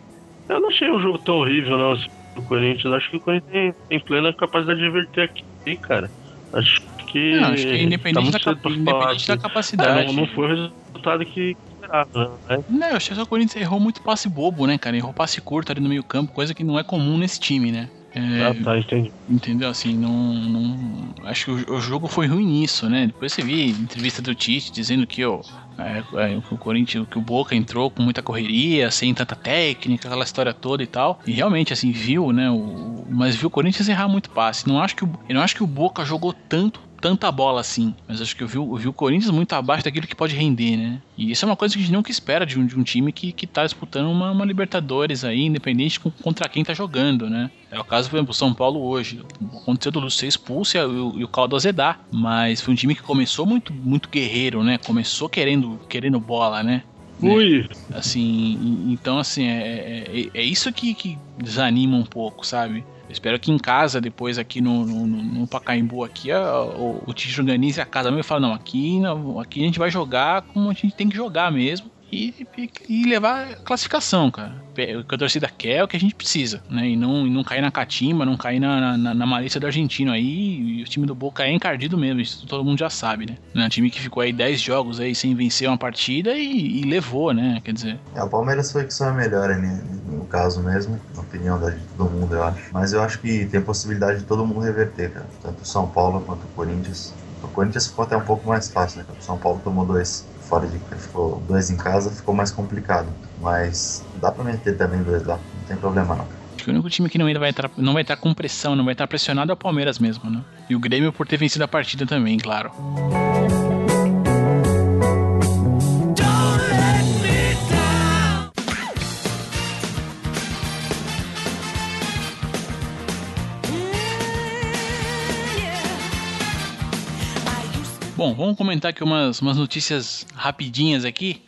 Eu não achei um jogo tão horrível, não, esse do Corinthians. Acho que o Corinthians tem, tem plena capacidade de divertir aqui, cara. Acho que. Não, acho que tá independente, muito da, cedo cap- pra falar independente da capacidade. É, não, não foi o resultado que esperava, né? Não, eu achei que o Corinthians errou muito passe bobo, né, cara? Errou passe curto ali no meio campo, coisa que não é comum nesse time, né? É, Ah, tá, entendi. Entendeu? Assim, não. não acho que o, o jogo foi ruim nisso, né? Depois você viu entrevista do Tite dizendo que ó, é, é, o Corinthians, que o Boca entrou com muita correria, sem tanta técnica, aquela história toda e tal. E realmente, assim, viu, né? O, mas viu o Corinthians errar muito passe. Não acho que o, eu não acho que o Boca jogou tanto tanta bola assim. Mas acho que eu vi, eu vi o Corinthians muito abaixo daquilo que pode render, né? E isso é uma coisa que a gente nunca espera de um, de um time que, que tá disputando uma, uma Libertadores aí, independente com, contra quem tá jogando, né? É o caso, por exemplo, do São Paulo hoje. Aconteceu do Lúcio ser expulso e, o- e o Caldo azedar. Mas foi um time que começou muito, muito guerreiro, né? Começou querendo, querendo bola, né? Ui, Assim, então assim, é, é, é isso que, que desanima um pouco, sabe? Espero que em casa, depois aqui no, no, no- Pacaembu, aqui, a- o, o Tite organize a casa mesmo e fala, não, aqui, não, aqui a gente vai jogar como a gente tem que jogar mesmo. E, e- e levar a classificação, cara. O que a torcida quer é o que a gente precisa, né? E não, e não cair na catimba, não cair na, na, na malícia do argentino aí. E o time do Boca é encardido mesmo, isso todo mundo já sabe, né? É um time que ficou aí 10 jogos aí sem vencer uma partida e, e levou, né? Quer dizer, É, o Palmeiras foi que só é melhor ali, no caso mesmo, na opinião de todo mundo, eu acho. Mas eu acho que tem possibilidade de todo mundo reverter, cara. Tanto São Paulo quanto o Corinthians. O Corinthians ficou até um pouco mais fácil, né? O São Paulo tomou dois fora de ficou dois em casa, ficou mais complicado. Mas dá pra meter também dois lá, não tem problema não. O único time que não ainda vai entrar, não vai estar com pressão, não vai estar pressionado é o Palmeiras mesmo, né? E o Grêmio por ter vencido a partida também, claro. Bom, vamos comentar aqui umas, umas notícias rapidinhas aqui.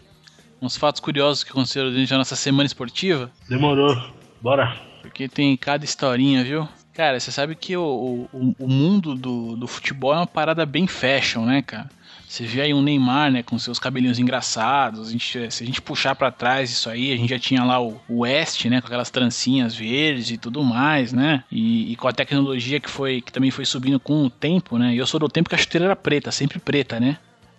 Uns fatos curiosos que aconteceram durante a nossa semana esportiva. demorou. Bora. Porque tem cada historinha, viu? Cara, você sabe que o, o, o mundo do, do futebol é uma parada bem fashion, né, cara? Você vê aí um Neymar, né, com seus cabelinhos engraçados. A gente, se a gente puxar pra trás isso aí, a gente já tinha lá o, o West, né, com aquelas trancinhas verdes e tudo mais, né? E, e com a tecnologia que foi que também foi subindo com o tempo, né? E eu sou do tempo que a chuteira era preta, sempre preta, né?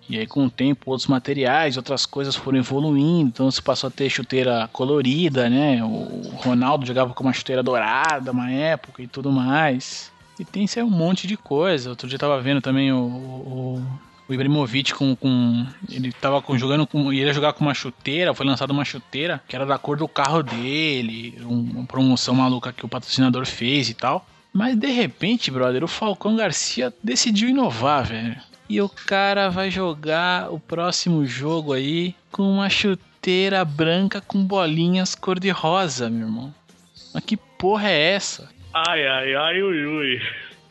E aí, com o tempo, outros materiais, outras coisas foram evoluindo. Então, se passou a ter chuteira colorida, né? O Ronaldo jogava com uma chuteira dourada uma época e tudo mais. E tem isso aí um monte de coisa. Outro dia eu tava vendo também o, o, o Ibrahimovic com, com. Ele tava com- jogando com. Ele ia jogar com uma chuteira. Foi lançada uma chuteira que era da cor do carro dele. um- uma promoção maluca que o patrocinador fez e tal. Mas de repente, brother, o Falcão Garcia decidiu inovar, velho. E o cara vai jogar o próximo jogo aí com uma chuteira branca com bolinhas cor-de-rosa, meu irmão. Mas que porra é essa? Ai, ai, ai, ui, ui.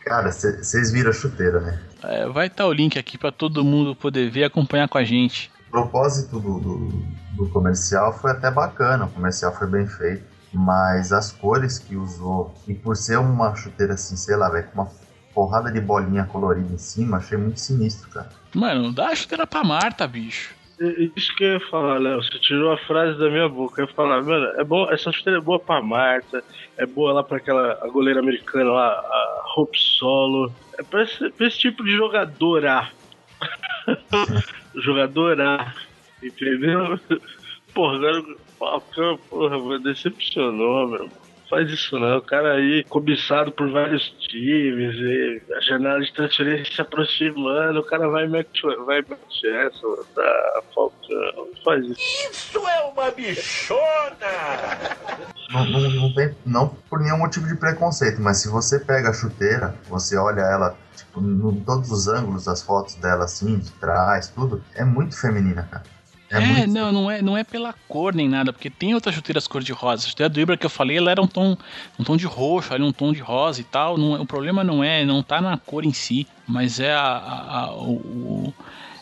Cara, vocês viram a chuteira, né? É, vai estar o link aqui pra todo mundo poder ver e acompanhar com a gente. O propósito do, do, do comercial foi até bacana, o comercial foi bem feito. Mas as cores que usou, e por ser uma chuteira assim, sei lá, velho, com uma porrada de bolinha colorida em cima, achei muito sinistro, cara. Mano, dá a chuteira pra Marta, bicho. É Isso que eu ia falar, Léo. Você tirou a frase da minha boca. Eu ia falar, mano, é bom, essa chuteira é boa pra Marta, é boa lá pra aquela a goleira americana lá, a Hope Solo. É pra esse, pra esse tipo de jogadora. jogadora. Entendeu? Porra, agora o Falcão, porra, decepcionou, meu. Faz isso não, o cara aí cobiçado por vários times, e a janela de transferência se aproximando, o cara vai mete, vai essa, tá, Falcão, não faz isso. Não, não, não tem, não por nenhum motivo de preconceito, mas se você pega a chuteira, você olha ela, tipo, em todos os ângulos das fotos dela, assim, de trás, tudo, é muito feminina, cara. É, muito- não, não é, não é pela cor nem nada, porque tem outras chuteiras cor de rosa. A chuteira do Ibra que eu falei, ela era um tom, um tom de roxo, ali um tom de rosa e tal. Não, é- o problema não é, não tá na cor em si, mas é a, a- a- o, o-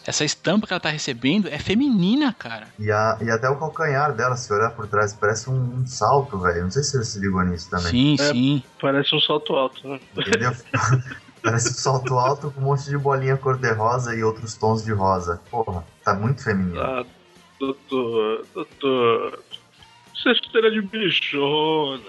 essa estampa que ela tá recebendo é feminina, cara. E, a, e até o calcanhar dela, se olhar por trás, parece um, um salto, velho. Não sei se você se ligou nisso também. Sim, É. sim. Parece um salto alto, né? Entendeu? parece um salto alto com um monte de bolinha cor-de-rosa e outros tons de rosa. Porra, tá muito feminino. Ah, doutor, doutor, isso é de bichona.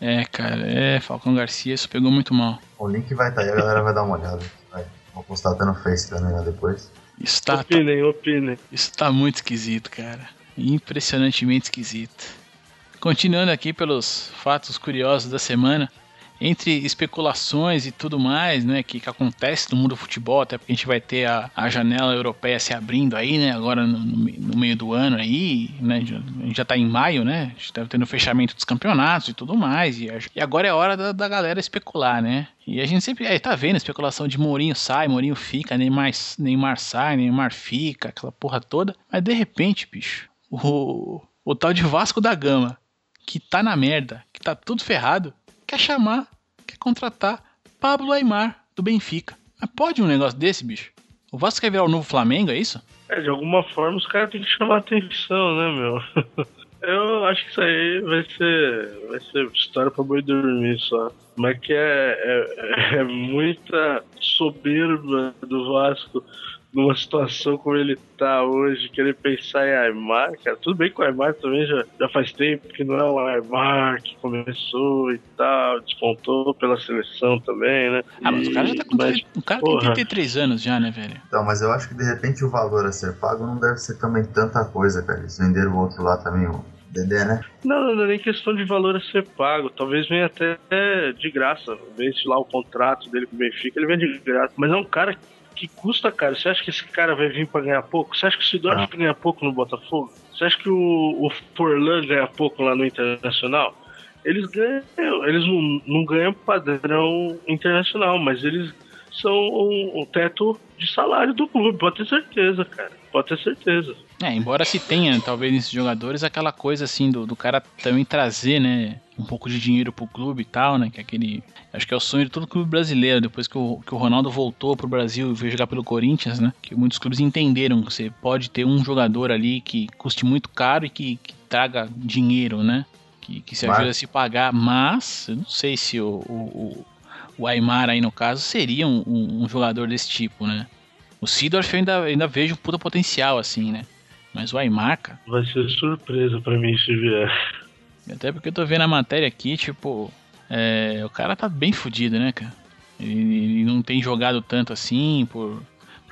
É, cara, é, Falcão Garcia, isso pegou muito mal. O link vai estar aí, a galera vai dar uma olhada. Vai. Vou postar até no Face também lá depois. Isso tá, tá- Opinem, opinem. isso tá muito esquisito, cara. Impressionantemente esquisito. Continuando aqui pelos fatos curiosos da semana, entre especulações e tudo mais, né, que, que acontece no mundo do futebol, até porque a gente vai ter a, a janela europeia se abrindo aí, né, agora no, no me- no meio do ano aí, né, a gente já tá em maio, né, a gente tá tendo o fechamento dos campeonatos e tudo mais, e, e agora é hora da, da galera especular, né, e a gente sempre é, tá vendo a especulação de Mourinho sai, Mourinho fica, Neymar, Neymar sai, Neymar fica, aquela porra toda, mas de repente, bicho, o, o tal de Vasco da Gama, que tá na merda, que tá tudo ferrado, quer chamar, quer contratar Pablo Aimar, do Benfica. Mas pode um negócio desse, bicho? O Vasco quer virar o novo Flamengo, é isso? É, de alguma forma os caras têm que chamar atenção, né, meu? Eu acho que isso aí vai ser, vai ser história pra boi dormir só. Mas que é, é, é muita soberba do Vasco numa situação como ele tá hoje, querer pensar em Aymar, cara. Tudo bem que o Aymar também já, já faz tempo que não é o Aymar que começou e tal, despontou pela seleção também, né? Ah, mas o cara já tá com. Mas, o cara tem porra. 33 anos já, né, velho? Então, mas eu acho que de repente o valor a ser pago não deve ser também tanta coisa, cara. Eles venderam o outro lá também, o Dedé, né? Não, não, não é nem questão de valor a ser pago. Talvez venha até de graça. Vence lá o contrato dele com o Benfica, ele vem de graça. Mas é um cara que custa caro. Você acha que esse cara vai vir pra ganhar pouco? Você acha que o Sidorf ganha pouco no Botafogo? Você acha que o, o Forlan ganha pouco lá no Internacional? Eles ganham, eles não, não ganham padrão internacional, mas eles são o, o teto de salário do clube, pode ter certeza, cara. Pode ter certeza. É, embora se tenha, talvez, nesses jogadores, aquela coisa assim do, do cara também trazer, né, um pouco de dinheiro pro clube e tal, né, que é aquele... Acho que é o sonho de todo clube brasileiro, depois que o, que o Ronaldo voltou pro Brasil e veio jogar pelo Corinthians, né, que muitos clubes entenderam que você pode ter um jogador ali que custe muito caro e que, que traga dinheiro, né, que, que se Mas- ajuda a se pagar, mas eu não sei se o, o, o, o Aymar aí no caso seria um, um, um jogador desse tipo, né. O Sidorf eu ainda, ainda vejo um puta potencial, assim, né? Mas o Aymar, cara, Vai ser surpresa pra mim se vier. até porque eu tô vendo a matéria aqui, tipo, é, o cara tá bem fudido, né, cara? Ele, ele não tem jogado tanto assim, por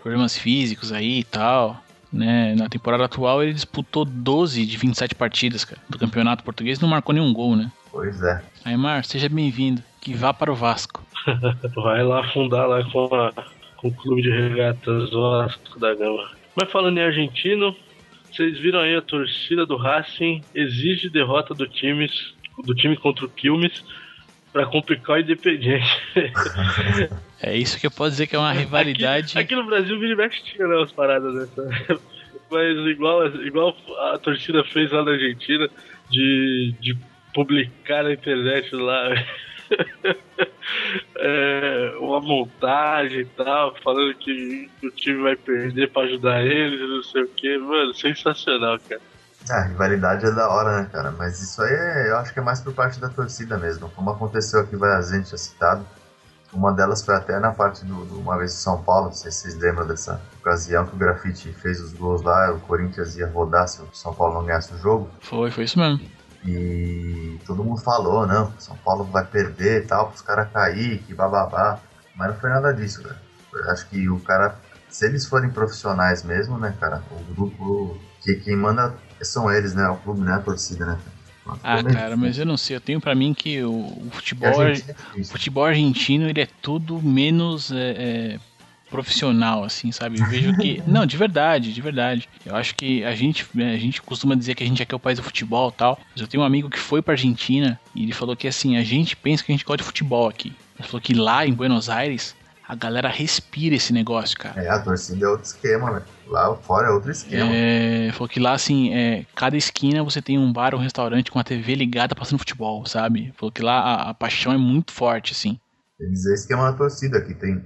problemas físicos aí e tal, né? Na temporada atual ele disputou 12 de 27 partidas, cara, do campeonato português e não marcou nenhum gol, né? Pois é. Aymar, seja bem-vindo, que vá para o Vasco. Vai lá fundar lá com, a- com o clube de regatas Vasco da Gama. Mas falando em argentino, vocês viram aí a torcida do Racing exige derrota do time, do time contra o Quilmes pra complicar o Independiente. É isso que eu posso dizer que é uma rivalidade. Aqui, aqui no Brasil, vira e mexe tinha né, umas paradas dessa. Mas igual, igual a torcida fez lá na Argentina, de, de publicar na internet lá é, uma montagem e tal, falando que o time vai perder pra ajudar eles, não sei o que. Mano, sensacional, cara. É, a rivalidade é da hora, né, cara? Mas isso aí é, eu acho que é mais por parte da torcida mesmo. Como aconteceu aqui várias vezes, já citado. Uma delas foi até na parte do, do uma vez de São Paulo, não sei se vocês lembram dessa ocasião que o Grafite fez os gols lá, o Corinthians ia rodar se o São Paulo não ganhasse o jogo. Foi, foi isso mesmo. E todo mundo falou, não, São Paulo vai perder e tal, os caras cair, que bababá. Mas não foi nada disso, cara. Eu acho que o cara, se eles forem profissionais mesmo, né, cara, o grupo, que quem manda são eles, né, o clube, né, a torcida, né. Ah, cara, mas eu não sei, eu tenho pra mim que o, futebol, é o difícil. futebol argentino ele é tudo menos é, é, profissional, assim, sabe? Eu vejo que. Não, de verdade, de verdade. Eu acho que a gente, né, a gente costuma dizer que a gente aqui é o país do futebol e tal. Mas eu tenho um amigo que foi pra Argentina e ele falou que assim, a gente pensa que a gente gosta de futebol aqui. Ele falou que lá em Buenos Aires a galera respira esse negócio, cara. É, a torcida é outro esquema, velho. Lá fora é outro esquema. É, falou que lá, assim, é, cada esquina você tem um bar ou um restaurante com a TV ligada passando futebol, sabe? Falou que lá a, a paixão é muito forte, assim. Eles é esquema da torcida, que tem.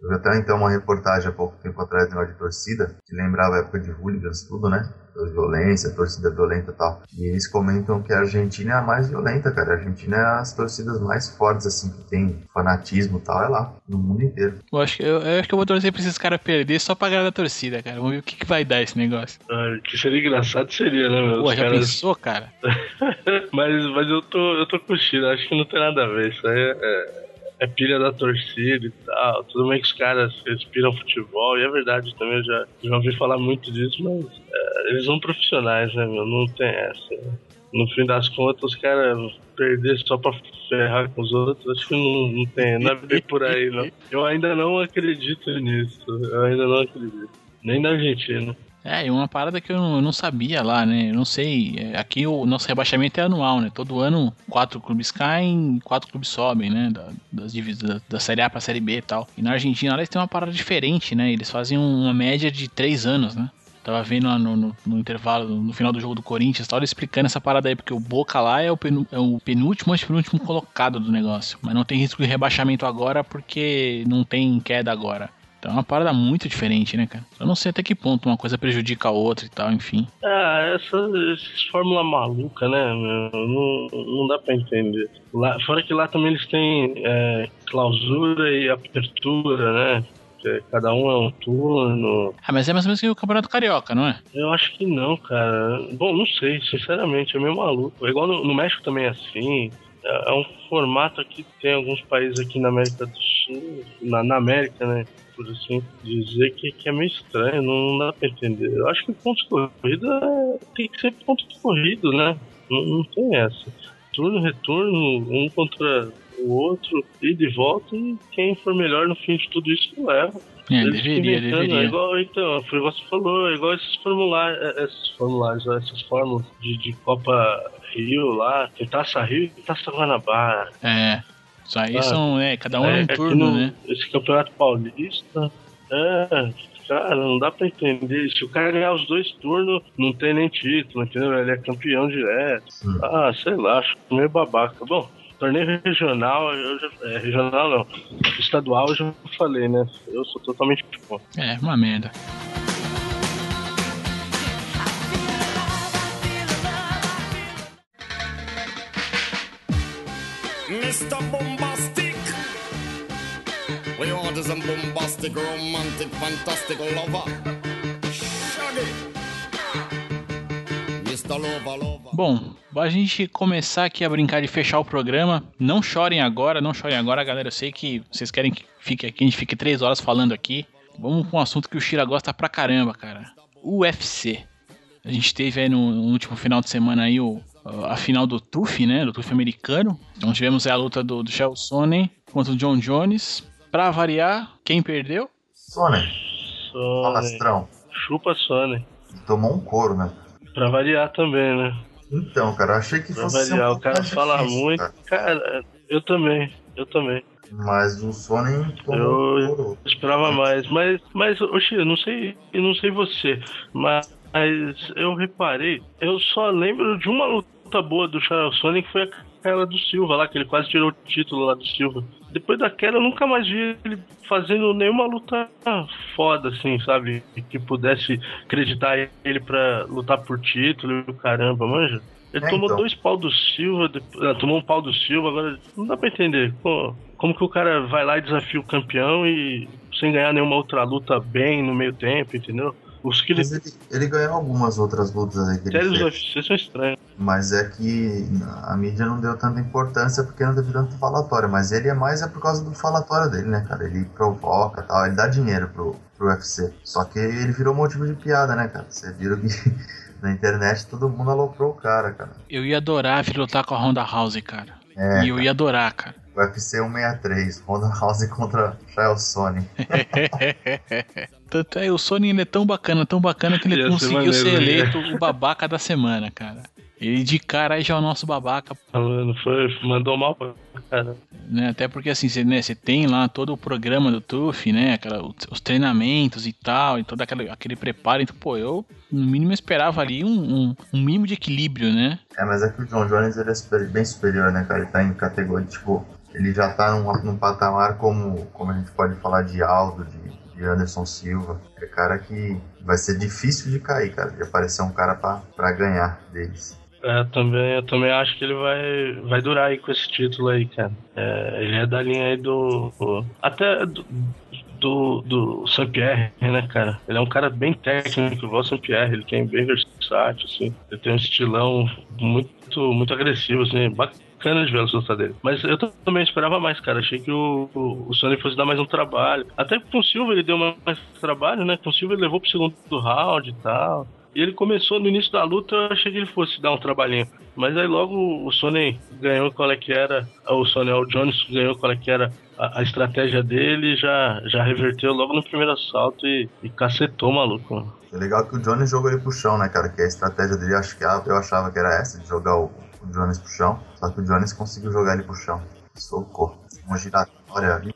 Eu vi até então uma reportagem há pouco tempo atrás de negócio de torcida, que lembrava a época de hooligans, tudo, né? Violência, torcida violenta e tal. E eles comentam que a Argentina é a mais violenta, cara. A Argentina é as torcidas mais fortes, assim, que tem fanatismo e tal, é lá, no mundo inteiro. Eu acho, que, eu, eu acho que eu vou torcer pra esses caras perder só pra agradar a torcida, cara. Vamos ver o que, que vai dar esse negócio. Ah, que seria engraçado seria, né, meu? Pô, já caras- pensou, cara? mas, mas eu tô, eu tô curtindo, acho que não tem nada a ver. Isso aí é, é- pilha da torcida e tal. Tudo bem que os caras respiram futebol, e é verdade também, eu já, já ouvi falar muito disso, mas é, eles são profissionais, né, meu? Não tem essa. no fim das contas, os caras perder só pra ferrar com os outros, acho que não, não tem nada bem por aí, não. Eu ainda não acredito nisso. Eu ainda não acredito. Nem na Argentina. É, e uma parada que eu não, eu não sabia lá, né? Eu não sei. é, Aqui o nosso rebaixamento é anual, né? Todo ano quatro clubes caem, quatro clubes sobem, né? Da, das divisões da, da Série A pra Série B e tal. E na Argentina lá eles têm uma parada diferente, né? Eles fazem uma média de três anos, né? Tava vendo lá no, no- no intervalo, no final do jogo do Corinthians, tava explicando essa parada aí, porque o Boca lá é o, penu- é o penúltimo, antepenúltimo colocado do negócio. Mas não tem risco de rebaixamento agora porque não tem queda agora. Então é uma parada muito diferente, né, cara? Eu não sei até que ponto uma coisa prejudica a outra e tal, enfim. Ah, essa, essas fórmula maluca, né? meu? Não, não dá pra entender. Lá, fora que lá também eles têm é, clausura e apertura, né? Cada um é um turno. Ah, mas é mais ou menos que o Campeonato Carioca, não é? Eu acho que não, cara. Bom, não sei, sinceramente, é meio maluco. É igual no, no México também é assim. É, é um formato aqui que tem alguns países aqui na América do Sul, na, na América, né? Por assim dizer que, que é meio estranho, não, dá pra entender. Eu acho que ponto de corrida é- tem que ser ponto de corrido, né? Não, não tem essa. Turno, retorno, um contra o outro, ida e volta, e quem for melhor no fim de tudo isso leva. É, Eles deveria, É deveria. igual, então, foi o que você falou, é igual esses formulários, é, esses formulários, essas fórmulas de, de Copa Rio lá, tem Taça Rio e Taça Guanabara. É. Isso aí Ah, são, é, cada um é, um aqui turno, no- né? Esse Campeonato Paulista, é, cara, não dá pra entender. Se o cara ganhar os dois turnos, não tem nem título, entendeu? Ele é campeão direto. Hum. Ah, sei lá, acho meio babaca. Bom, torneio regional, eu já, é, regional não, estadual eu já falei, né? Eu sou totalmente contra. É, uma merda. Mr. Bombastic. We order some bombastic, romantic, fantastic lover. Shaggy. Mr. Bom, a gente começar aqui a brincar de fechar o programa. Não chorem agora, não chorem agora, galera. Eu sei que vocês querem que fique aqui, a gente fique três horas falando aqui. Vamos com um assunto que o Shira gosta pra caramba, cara. UFC. A gente teve aí no, no último final de semana aí o, a final do TUF, né? Do TUF americano. Então tivemos aí a luta do, do Chael Sonnen contra o John Jones. Pra variar, quem perdeu? Sony. falastrão. Chupa Sony. Tomou um couro, né? Pra variar também, né? Então, cara, eu achei que Pra fosse. ser um variar. O cara mais fala difícil, muito. cara. Cara, eu também. Eu também. Mas o Sony tomou Eu- um. Esperava mais, mas, mas, oxi, eu não sei, eu não sei você, mas, mas eu reparei, eu só lembro de uma luta boa do Charles Sonic foi aquela do Silva lá, que ele quase tirou o título lá do Silva. Depois daquela eu nunca mais vi ele fazendo nenhuma luta foda, assim, sabe? Que pudesse acreditar ele pra lutar por título e o caramba, manja. Ele É, tomou então. dois pau do Silva, depois- ah, tomou um pau do Silva, agora não dá pra entender. Pô, como que o cara vai lá e desafia o campeão e sem ganhar nenhuma outra luta bem no meio tempo, entendeu? Os que ele Mas ele, ele ganhou algumas outras lutas aí que ele fez. UFC são estranhos. Mas é que a mídia não deu tanta importância porque não teve tanto falatório. Mas ele é mais é por causa do falatório dele, né, cara? Ele provoca e tal, ele dá dinheiro pro, pro UFC. Só que ele virou motivo de piada, né, cara? Você viu que na internet todo mundo aloprou o cara, cara. Eu ia adorar vir lutar com a Ronda House, cara. É, e eu ia adorar, cara. UFC 163, Ronda House contra Chael Sony. Tanto é, o Sony ele é tão bacana, tão bacana que ele ser conseguiu maneiro, ser né? eleito o babaca da semana, cara. Ele de cara aí já é o nosso babaca, Falando, foi, mandou mal pra cara. né? Até porque assim, você né, tem lá todo o programa do TUF, né? Aquela, os, os treinamentos e tal, e todo aquele, aquele preparo. Então, pô, eu no mínimo esperava ali um, um, um mínimo de equilíbrio, né? É, mas é que o John Jones ele é super- bem superior, né, cara? Ele tá em categoria, tipo, ele já tá num, num patamar como, como a gente pode falar de Aldo, de, de Anderson Silva. É cara que vai ser difícil de cair, cara, de aparecer um cara pra ganhar deles. É, também, eu também acho que ele vai, vai durar aí com esse título aí, cara. É, ele é da linha aí do. do- até do. Do, do Saint-Pierre, né, cara? Ele é um cara bem técnico, igual o Saint-Pierre, ele tem bem versátil, assim. Ele tem um estilão muito, muito agressivo, assim, bacana de ver a luta dele. Mas eu também esperava mais, cara. Achei que o, o, o Sony fosse dar mais um trabalho. Até com o Silva ele deu mais trabalho, né? Com o Silva ele levou pro segundo round e tal. Ele começou no início da luta, eu achei que ele fosse dar um trabalhinho. Mas aí logo o Sony ganhou qual é que era, o Sony o Jones ganhou qual é que era a, a estratégia dele já, já reverteu logo no primeiro assalto e, e cacetou o maluco. mano. É legal que o Jones jogou ele pro chão, né, cara? Que a estratégia dele, acho que eu achava que era essa, de jogar o, o Jones pro chão. Só que o Jones conseguiu jogar ele pro chão. Socou. Uma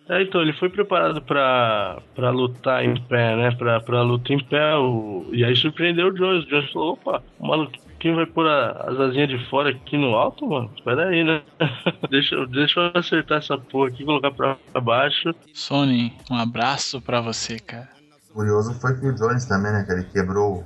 É, então, ele foi preparado pra, pra lutar em pé, né? Pra, pra luta em pé. O, e aí surpreendeu o Jones. O Jones falou: opa, o maluquinho vai pôr a- as asinhas de fora aqui no alto, mano? Espera aí, né? deixa, eu- deixa eu acertar essa porra aqui, colocar pra, pra baixo. Sony, um abraço pra você, cara. curioso foi que o Jones também, né? Que ele quebrou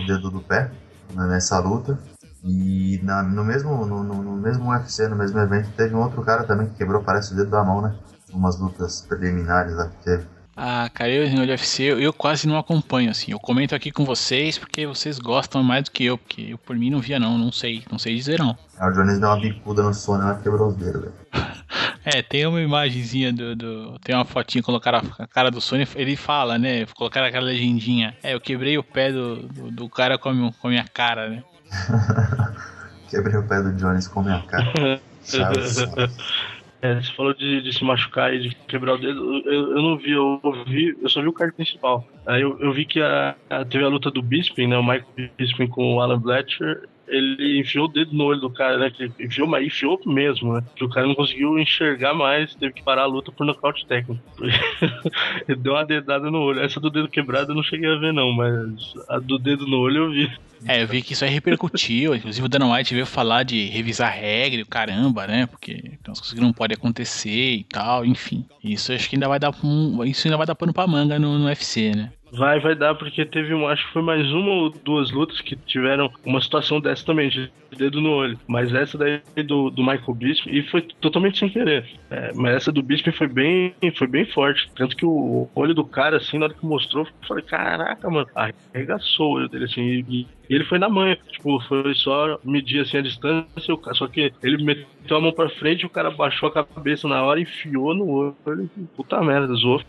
o dedo do pé né, nessa luta. E na- no, mesmo, no, no- no mesmo UFC, no mesmo evento, teve um outro cara também que quebrou, parece, o dedo da mão, né? Umas lutas preliminares lá que teve. Ah, cara, eu no UFC, eu, eu quase não acompanho, assim. Eu comento aqui com vocês porque vocês gostam mais do que eu, porque eu por mim não via não, não sei, não sei dizer não. Aí o Jones deu uma bicuda no sono ela quebrou os dedos, velho. É, tem uma imagenzinha do, do- Tem uma fotinha, colocaram a cara do Sony, ele fala, né? Colocaram aquela legendinha. É, eu quebrei o pé do, do, do cara com a, minha- com a minha cara, né? Quebrei o pé do Jones com a minha cara. Sabe? É, você falou de, de se machucar e de quebrar o dedo. Eu, eu não vi, eu ouvi, eu só vi o card principal. Aí eu, eu vi que a, a- teve a luta do Bisping, né? O Michael Bisping com o Alan Bletcher. Ele enfiou o dedo no olho do cara, né? Enfiou, mas enfiou mesmo, né? Que o cara não conseguiu enxergar mais, teve que parar a luta por nocaute técnico. ele deu uma dedada no olho. Essa do dedo quebrado eu não cheguei a ver, não, mas a do dedo no olho eu vi. É, eu vi que isso aí repercutiu. Inclusive o Dana White veio falar de revisar regra e caramba, né? Porque umas coisas que não pode acontecer e tal, enfim. Isso acho que ainda vai dar um, isso ainda vai dar pano pra manga no, no UFC, né? Vai, vai dar, porque teve um, acho que foi mais uma ou duas lutas que tiveram uma situação dessa também, de dedo no olho. Mas essa daí do, do Michael Bisping, e foi totalmente sem querer. É, mas essa do Bisping foi bem, foi bem forte. Tanto que o olho do cara, assim, na hora que mostrou, eu falei, caraca, mano, arregaçou o olho dele, assim, e, e ele foi na manha. Tipo, foi só medir, assim, a distância, só que ele meteu a mão pra frente, o cara baixou a cabeça na hora e enfiou no olho. Puta merda, zoou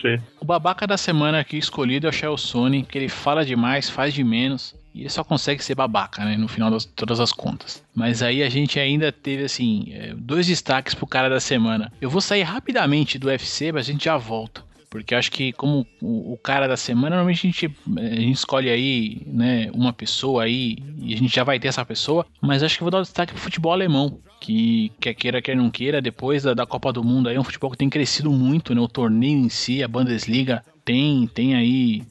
feio. O babaca da semana aqui escolhido é o Shell Sony, que ele fala demais, faz de menos. E ele só consegue ser babaca, né? No final das todas as contas. Mas aí a gente ainda teve, assim, é, dois destaques pro cara da semana. Eu vou sair rapidamente do UFC, mas a gente já volta. Porque acho que como o, cara da semana, normalmente a gente, a gente escolhe aí, né, uma pessoa aí, e a gente já vai ter essa pessoa. Mas acho que vou dar o destaque pro futebol alemão. Que quer queira, quer não queira, depois da, da Copa do Mundo aí, é um futebol que tem crescido muito, né? O torneio em si, a Bundesliga, tem, tem aí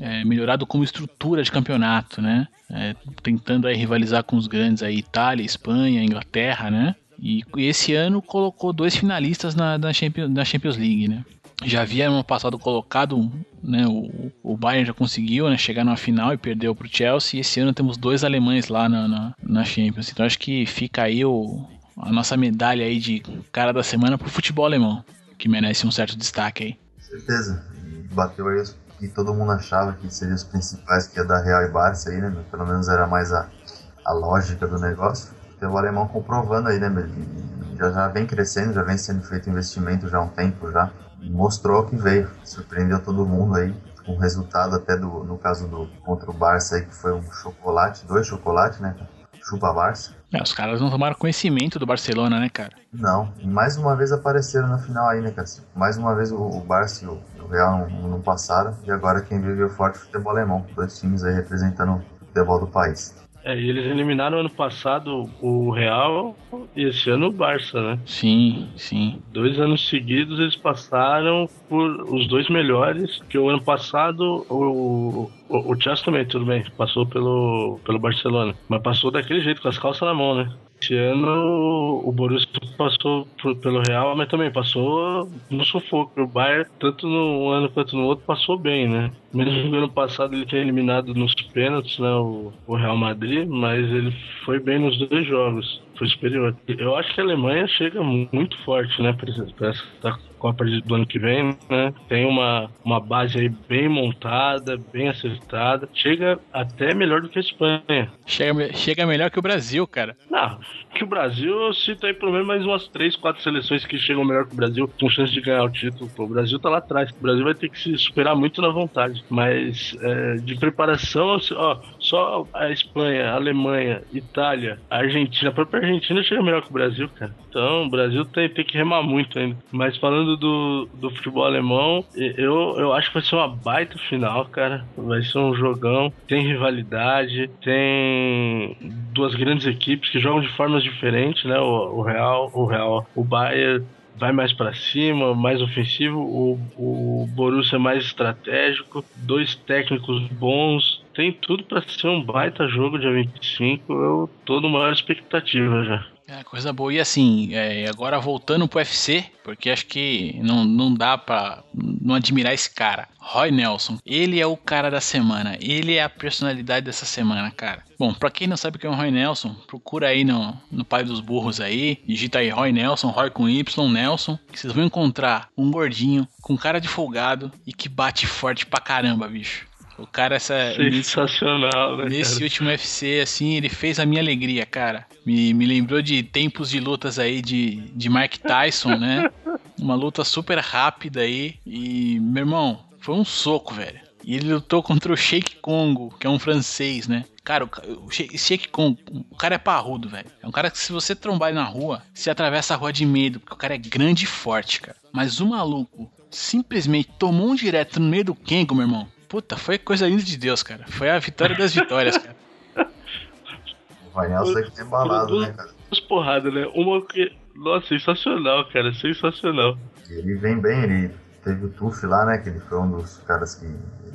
é, melhorado como estrutura de campeonato, né? É, tentando aí rivalizar com os grandes aí, Itália, Espanha, Inglaterra, né? E, e esse ano colocou dois finalistas na, na, Champions, na Champions League, né? Já havia ano passado colocado, né? O, o Bayern já conseguiu né, chegar na final e perdeu para o Chelsea. E esse ano temos dois alemães lá na, na, na Champions. Então acho que fica aí o, a nossa medalha aí de cara da semana pro futebol alemão, que merece um certo destaque aí. Certeza. Bateu aí os que todo mundo achava que seriam os principais, que ia dar Real e Barça aí, né? Pelo menos era mais a, a lógica do negócio. Tem o alemão comprovando aí, né? Já, já vem crescendo, já vem sendo feito investimento já há um tempo já. Mostrou que veio. Surpreendeu todo mundo aí. Com o resultado até do, no caso do contra o Barça aí, que foi um chocolate, dois chocolates, né? Chupa Barça. É, os caras não tomaram conhecimento do Barcelona, né, cara? Não, e mais uma vez apareceram na final aí, né, cara? Mais uma vez o, o Barça e o, o Real não, não passaram, e agora quem viveu forte é o futebol alemão. Dois times aí representando o futebol do país. É, e eles eliminaram ano passado o Real e esse ano o Barça, né? Sim, sim. Dois anos seguidos eles passaram por os dois melhores, que o ano passado o, o, o Chelsea também, tudo bem, passou pelo, pelo Barcelona, mas passou daquele jeito, com as calças na mão, né? Esse ano o Borussia passou pelo Real, mas também passou no sufoco. O Bayern, tanto num ano quanto no outro, passou bem, né? Mesmo no ano passado ele tenha eliminado nos pênaltis, né, o, o Real Madrid, mas ele foi bem nos dois jogos, foi superior. Eu acho que a Alemanha chega muito forte, né, pra essa Copa do ano que vem, né? Tem uma, uma base aí bem montada, bem acertada. Chega até melhor do que a Espanha. Chega, chega melhor que o Brasil, cara. Não, que o Brasil, eu cito aí pelo menos mais umas três, quatro seleções que chegam melhor que o Brasil, com chance de ganhar o título. Pô, o Brasil tá lá atrás. O Brasil vai ter que se superar muito na vontade. Mas é, de preparação, ó, só a Espanha, a Alemanha, Itália, a Argentina, a própria Argentina chega melhor que o Brasil, cara. Então o Brasil tem, tem que remar muito ainda. Mas falando do, do futebol alemão, eu, eu acho que vai ser uma baita final, cara. Vai ser um jogão. Tem rivalidade, tem duas grandes equipes que jogam de formas diferentes, né? O, o Real, o Real, o Bayern vai mais pra cima, mais ofensivo, o, o Borussia é mais estratégico, dois técnicos bons, tem tudo pra ser um baita jogo dia 25, eu tô no maior expectativa já. É, coisa boa. E assim, é, agora voltando pro UFC, porque acho que não, não dá pra não admirar esse cara. Roy Nelson, ele é o cara da semana, ele é a personalidade dessa semana, cara. Bom, pra quem não sabe quem é o Roy Nelson, procura aí no, no Pai dos Burros aí, digita aí Roy Nelson, Roy com Y, Nelson, que vocês vão encontrar um gordinho com cara de folgado e que bate forte pra caramba, bicho. O cara, essa, Sensacional, né, Nesse cara? último UFC, assim, ele fez a minha alegria, cara. Me, me lembrou de tempos de lutas aí de, de Mike Tyson, né? Uma luta super rápida aí. E, meu irmão, foi um soco, velho. E ele lutou contra o Sheik Congo, que é um francês, né? Cara, o, Sheik Congo, o cara é parrudo, velho. É um cara que se você trombar ele na rua, você atravessa a rua de medo, porque o cara é grande e forte, cara. Mas o maluco simplesmente tomou um direto no meio do Kengo, meu irmão. Puta, foi coisa linda de Deus, cara. Foi a vitória das vitórias, cara. O Roy Nelson é que tem balado, né, cara? Duas porradas, né? Uma que. Nossa, sensacional, cara, sensacional. Ele vem bem, ele teve o TUF lá, né? Que ele foi um dos caras que.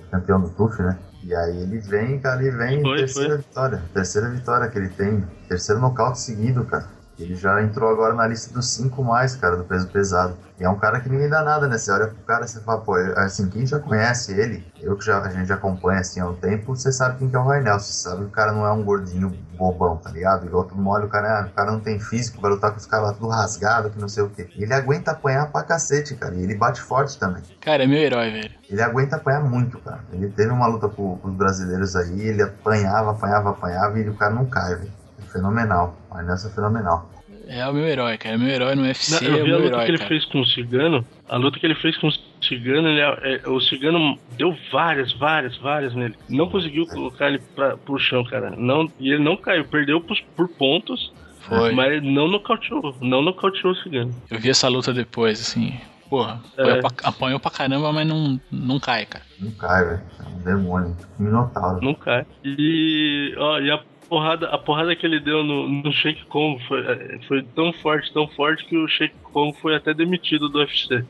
campeão do TUF, né? E aí ele vem, cara, ele vem Foi, terceira vitória. Terceira vitória que ele tem. Terceiro nocaute seguido, cara. Ele já entrou agora na lista dos cinco mais, cara, do peso pesado. E é um cara que ninguém dá nada, né? Você olha pro cara e você fala, pô, assim, quem já conhece ele, eu que já, a gente já acompanha assim há um tempo, você sabe quem que é o Nelson. Você sabe que o cara não é um gordinho bobão, tá ligado? Igual todo mundo olha, o cara, ah, o cara não tem físico, vai lutar com os caras lá tudo rasgado, que não sei o quê. Ele aguenta apanhar pra cacete, cara. E ele bate forte também. Cara, é meu herói, velho. Ele aguenta apanhar muito, cara. Ele teve uma luta com, com os brasileiros aí, ele apanhava, apanhava, apanhava e o cara não cai, velho. É fenomenal. Roy Nelson é fenomenal. É o meu herói, cara. É meu herói no UFC, Não, é eu o vi a meu luta herói, que ele cara. fez com o Cigano. A luta que ele fez com o Cigano, ele, é- é- o Cigano deu várias, várias, várias nele. Não conseguiu colocar ele pra, pro chão, cara. Não, e ele não caiu, perdeu por, por pontos, Foi. mas ele não nocauteou. Não nocauteou o Cigano. Eu vi essa luta depois, assim. Porra, É. apanhou, pra, apanhou pra caramba, mas não, não cai, cara. Não cai, velho. É um demônio. Minotauro. Não cai. E, ó, e a porrada, a porrada que ele deu no, no Shake Kong foi, é, foi tão forte, tão forte que o Shake Kong foi até demitido do UFC.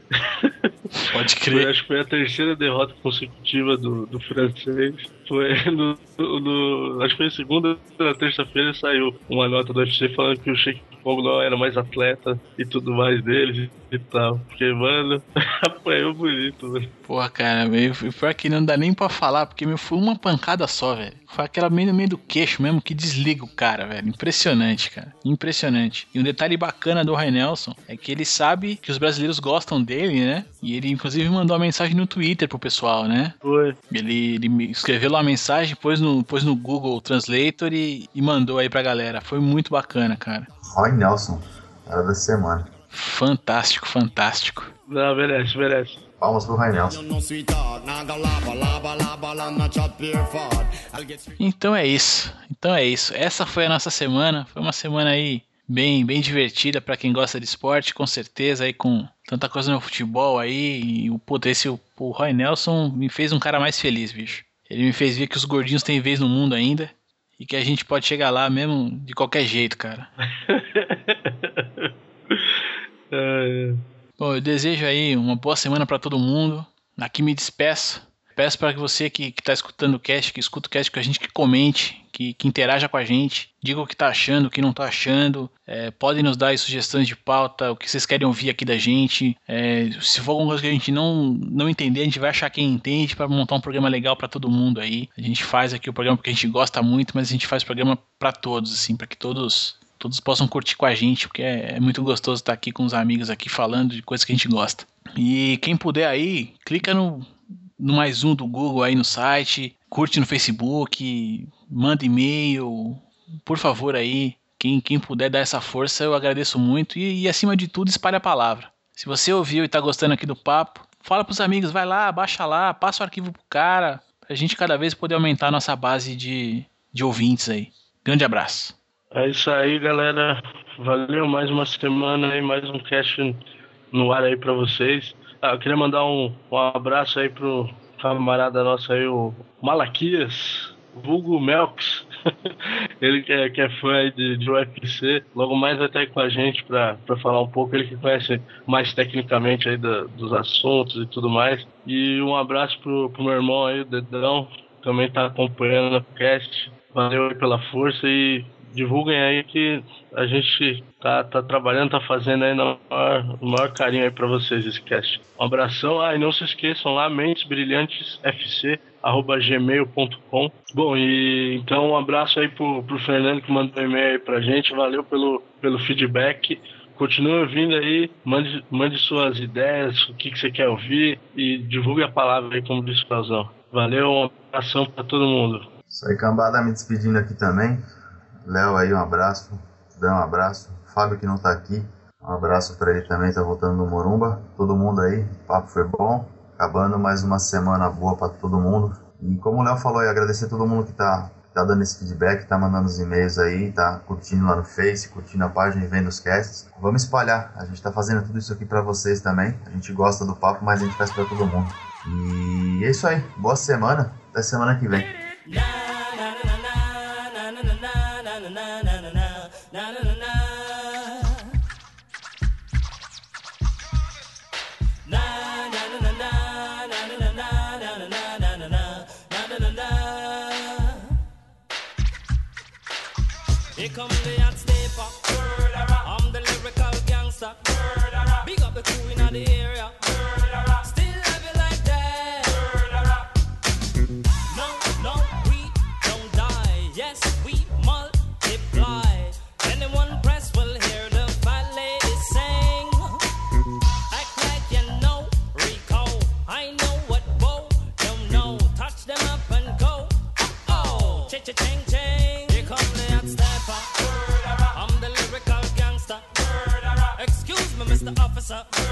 Pode Foi, crer. acho que foi a terceira derrota consecutiva do, do francês. Foi no, no- Acho que foi segunda na terça-feira saiu uma nota do UFC falando que o Sheik Kong não era mais atleta e tudo mais deles e tal. Porque, mano, apanhou bonito, mano. Porra, cara, meio, pior que não dá nem pra falar, porque meu, foi uma pancada só, velho. Foi aquela meio no meio do queixo mesmo que desliga o cara, velho. Impressionante, cara. Impressionante. E um detalhe bacana do Ray Nelson é que ele sabe que os brasileiros gostam dele, né? E ele, inclusive, mandou uma mensagem no Twitter pro pessoal, né? Foi. Ele, ele escreveu lá a mensagem, pôs no, pôs no Google Translator e, e mandou aí pra galera. Foi muito bacana, cara. Roy Nelson, cara da semana. Fantástico, fantástico. Não, merece, merece. Palmas pro Roy Nelson. Então é isso. Então é isso. Essa foi a nossa semana. Foi uma semana aí bem, bem divertida pra quem gosta de esporte, com certeza aí com tanta coisa no futebol aí. E o puta, esse o, o Roy Nelson me fez um cara mais feliz, bicho. Ele me fez ver que os gordinhos têm vez no mundo ainda e que a gente pode chegar lá mesmo de qualquer jeito, cara. É, Bom, eu desejo aí uma boa semana pra todo mundo. Aqui me despeço. Peço para que você que, que tá escutando o cast, que escuta o cast com a gente, que comente, que, que interaja com a gente, diga o que tá achando, o que não tá achando. É, podem nos dar sugestões de pauta, o que vocês querem ouvir aqui da gente. É, se for alguma coisa que a gente não, não entender, a gente vai achar quem entende para montar um programa legal para todo mundo aí. A gente faz aqui o programa porque a gente gosta muito, mas a gente faz o programa para todos, assim, para que todos todos possam curtir com a gente, porque é, é muito gostoso estar aqui com os amigos aqui falando de coisas que a gente gosta. E quem puder aí, clica no, no mais um do Google aí no site, curte no Facebook, manda e-mail, por favor aí, Quem, quem puder dar essa força, eu agradeço muito. E, e acima de tudo, espalhe a palavra. Se você ouviu e tá gostando aqui do papo, fala pros amigos, vai lá, baixa lá, passa o arquivo pro cara, pra gente cada vez poder aumentar a nossa base de, de ouvintes aí. Grande abraço. É isso aí, galera. Valeu mais uma semana aí, mais um cast no ar aí pra vocês. Ah, eu queria mandar um, um abraço aí pro camarada nosso aí, o Malaquias, vulgo Melks. ele que é, que é fã aí de, de UFC, logo mais vai estar aí com a gente pra falar um pouco, ele que conhece mais tecnicamente aí da- dos assuntos e tudo mais. E um abraço pro, pro meu irmão aí, o Dedão, também tá acompanhando no cast. Valeu aí pela força e divulguem aí que a gente tá, tá trabalhando, tá fazendo aí no maior, maior carinho aí pra vocês esse cast. Um abração, ah, e não se esqueçam lá, mentesbrilhantesfc.gmail.com Bom, e então um abraço aí pro, pro Fernando que mandou um e-mail aí pra gente, valeu pelo, pelo feedback. Continue ouvindo aí, mande, mande suas ideias, o que, que você quer ouvir e divulgue a palavra aí, como disse o. Valeu, um abração pra todo mundo. Isso aí, cambada, me despedindo aqui também. Léo aí, um abraço. Dan, um abraço. Fábio que não tá aqui. Um abraço pra ele também, tá voltando do Morumba. Todo mundo aí, o papo foi bom. Acabando mais uma semana boa pra todo mundo. E como o Léo falou aí, agradecer a todo mundo que tá, que tá dando esse feedback, tá mandando os e-mails aí, tá curtindo lá no Face, curtindo a página e vendo os casts. Vamos espalhar. A gente tá fazendo tudo isso aqui pra vocês também. A gente gosta do papo, mas a gente faz pra todo mundo. E é isso aí. Boa semana. Até semana que vem. come live. What's up?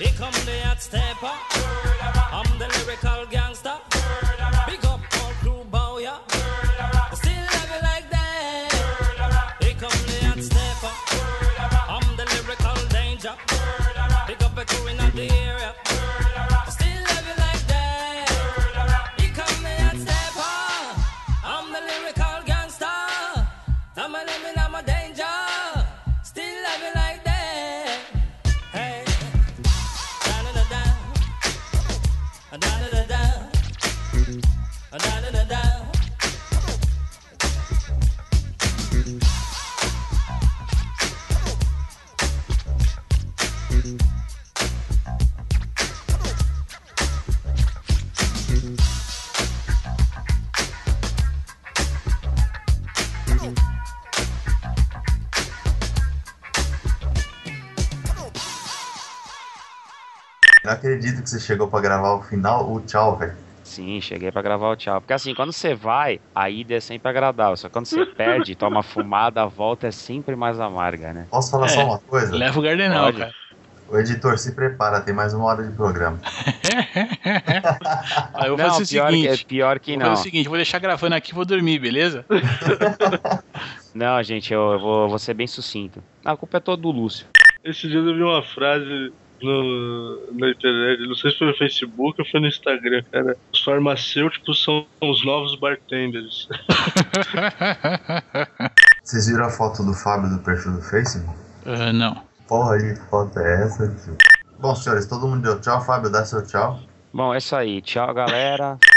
Here come the hot stepper. I'm the lyrical gangster. Acredito que você chegou pra gravar o final, o tchau, velho. Sim, cheguei pra gravar o tchau. Porque assim, quando você vai, a ida é sempre agradável. Só que quando você perde, toma fumada, a volta é sempre mais amarga, né? Posso falar É, só uma coisa? Leva o Gardenal, Pode. cara. O editor se prepara, tem mais uma hora de programa. Aí eu vou não, fazer o pior, seguinte. que, pior que vou não. fazer o seguinte, vou deixar gravando aqui e vou dormir, beleza? Não, gente, eu, eu vou, vou ser bem sucinto. A culpa é toda do Lúcio. Esse dia eu vi uma frase no, na internet, não sei se foi no Facebook ou foi no Instagram, cara. Os farmacêuticos são os novos bartenders. Vocês viram a foto do Fábio do perfil do Facebook? Ah, não. Porra, aí, que foto é essa, tio? Bom, senhores, todo mundo deu tchau. Fábio, dá seu tchau. Bom, é isso aí. Tchau, galera.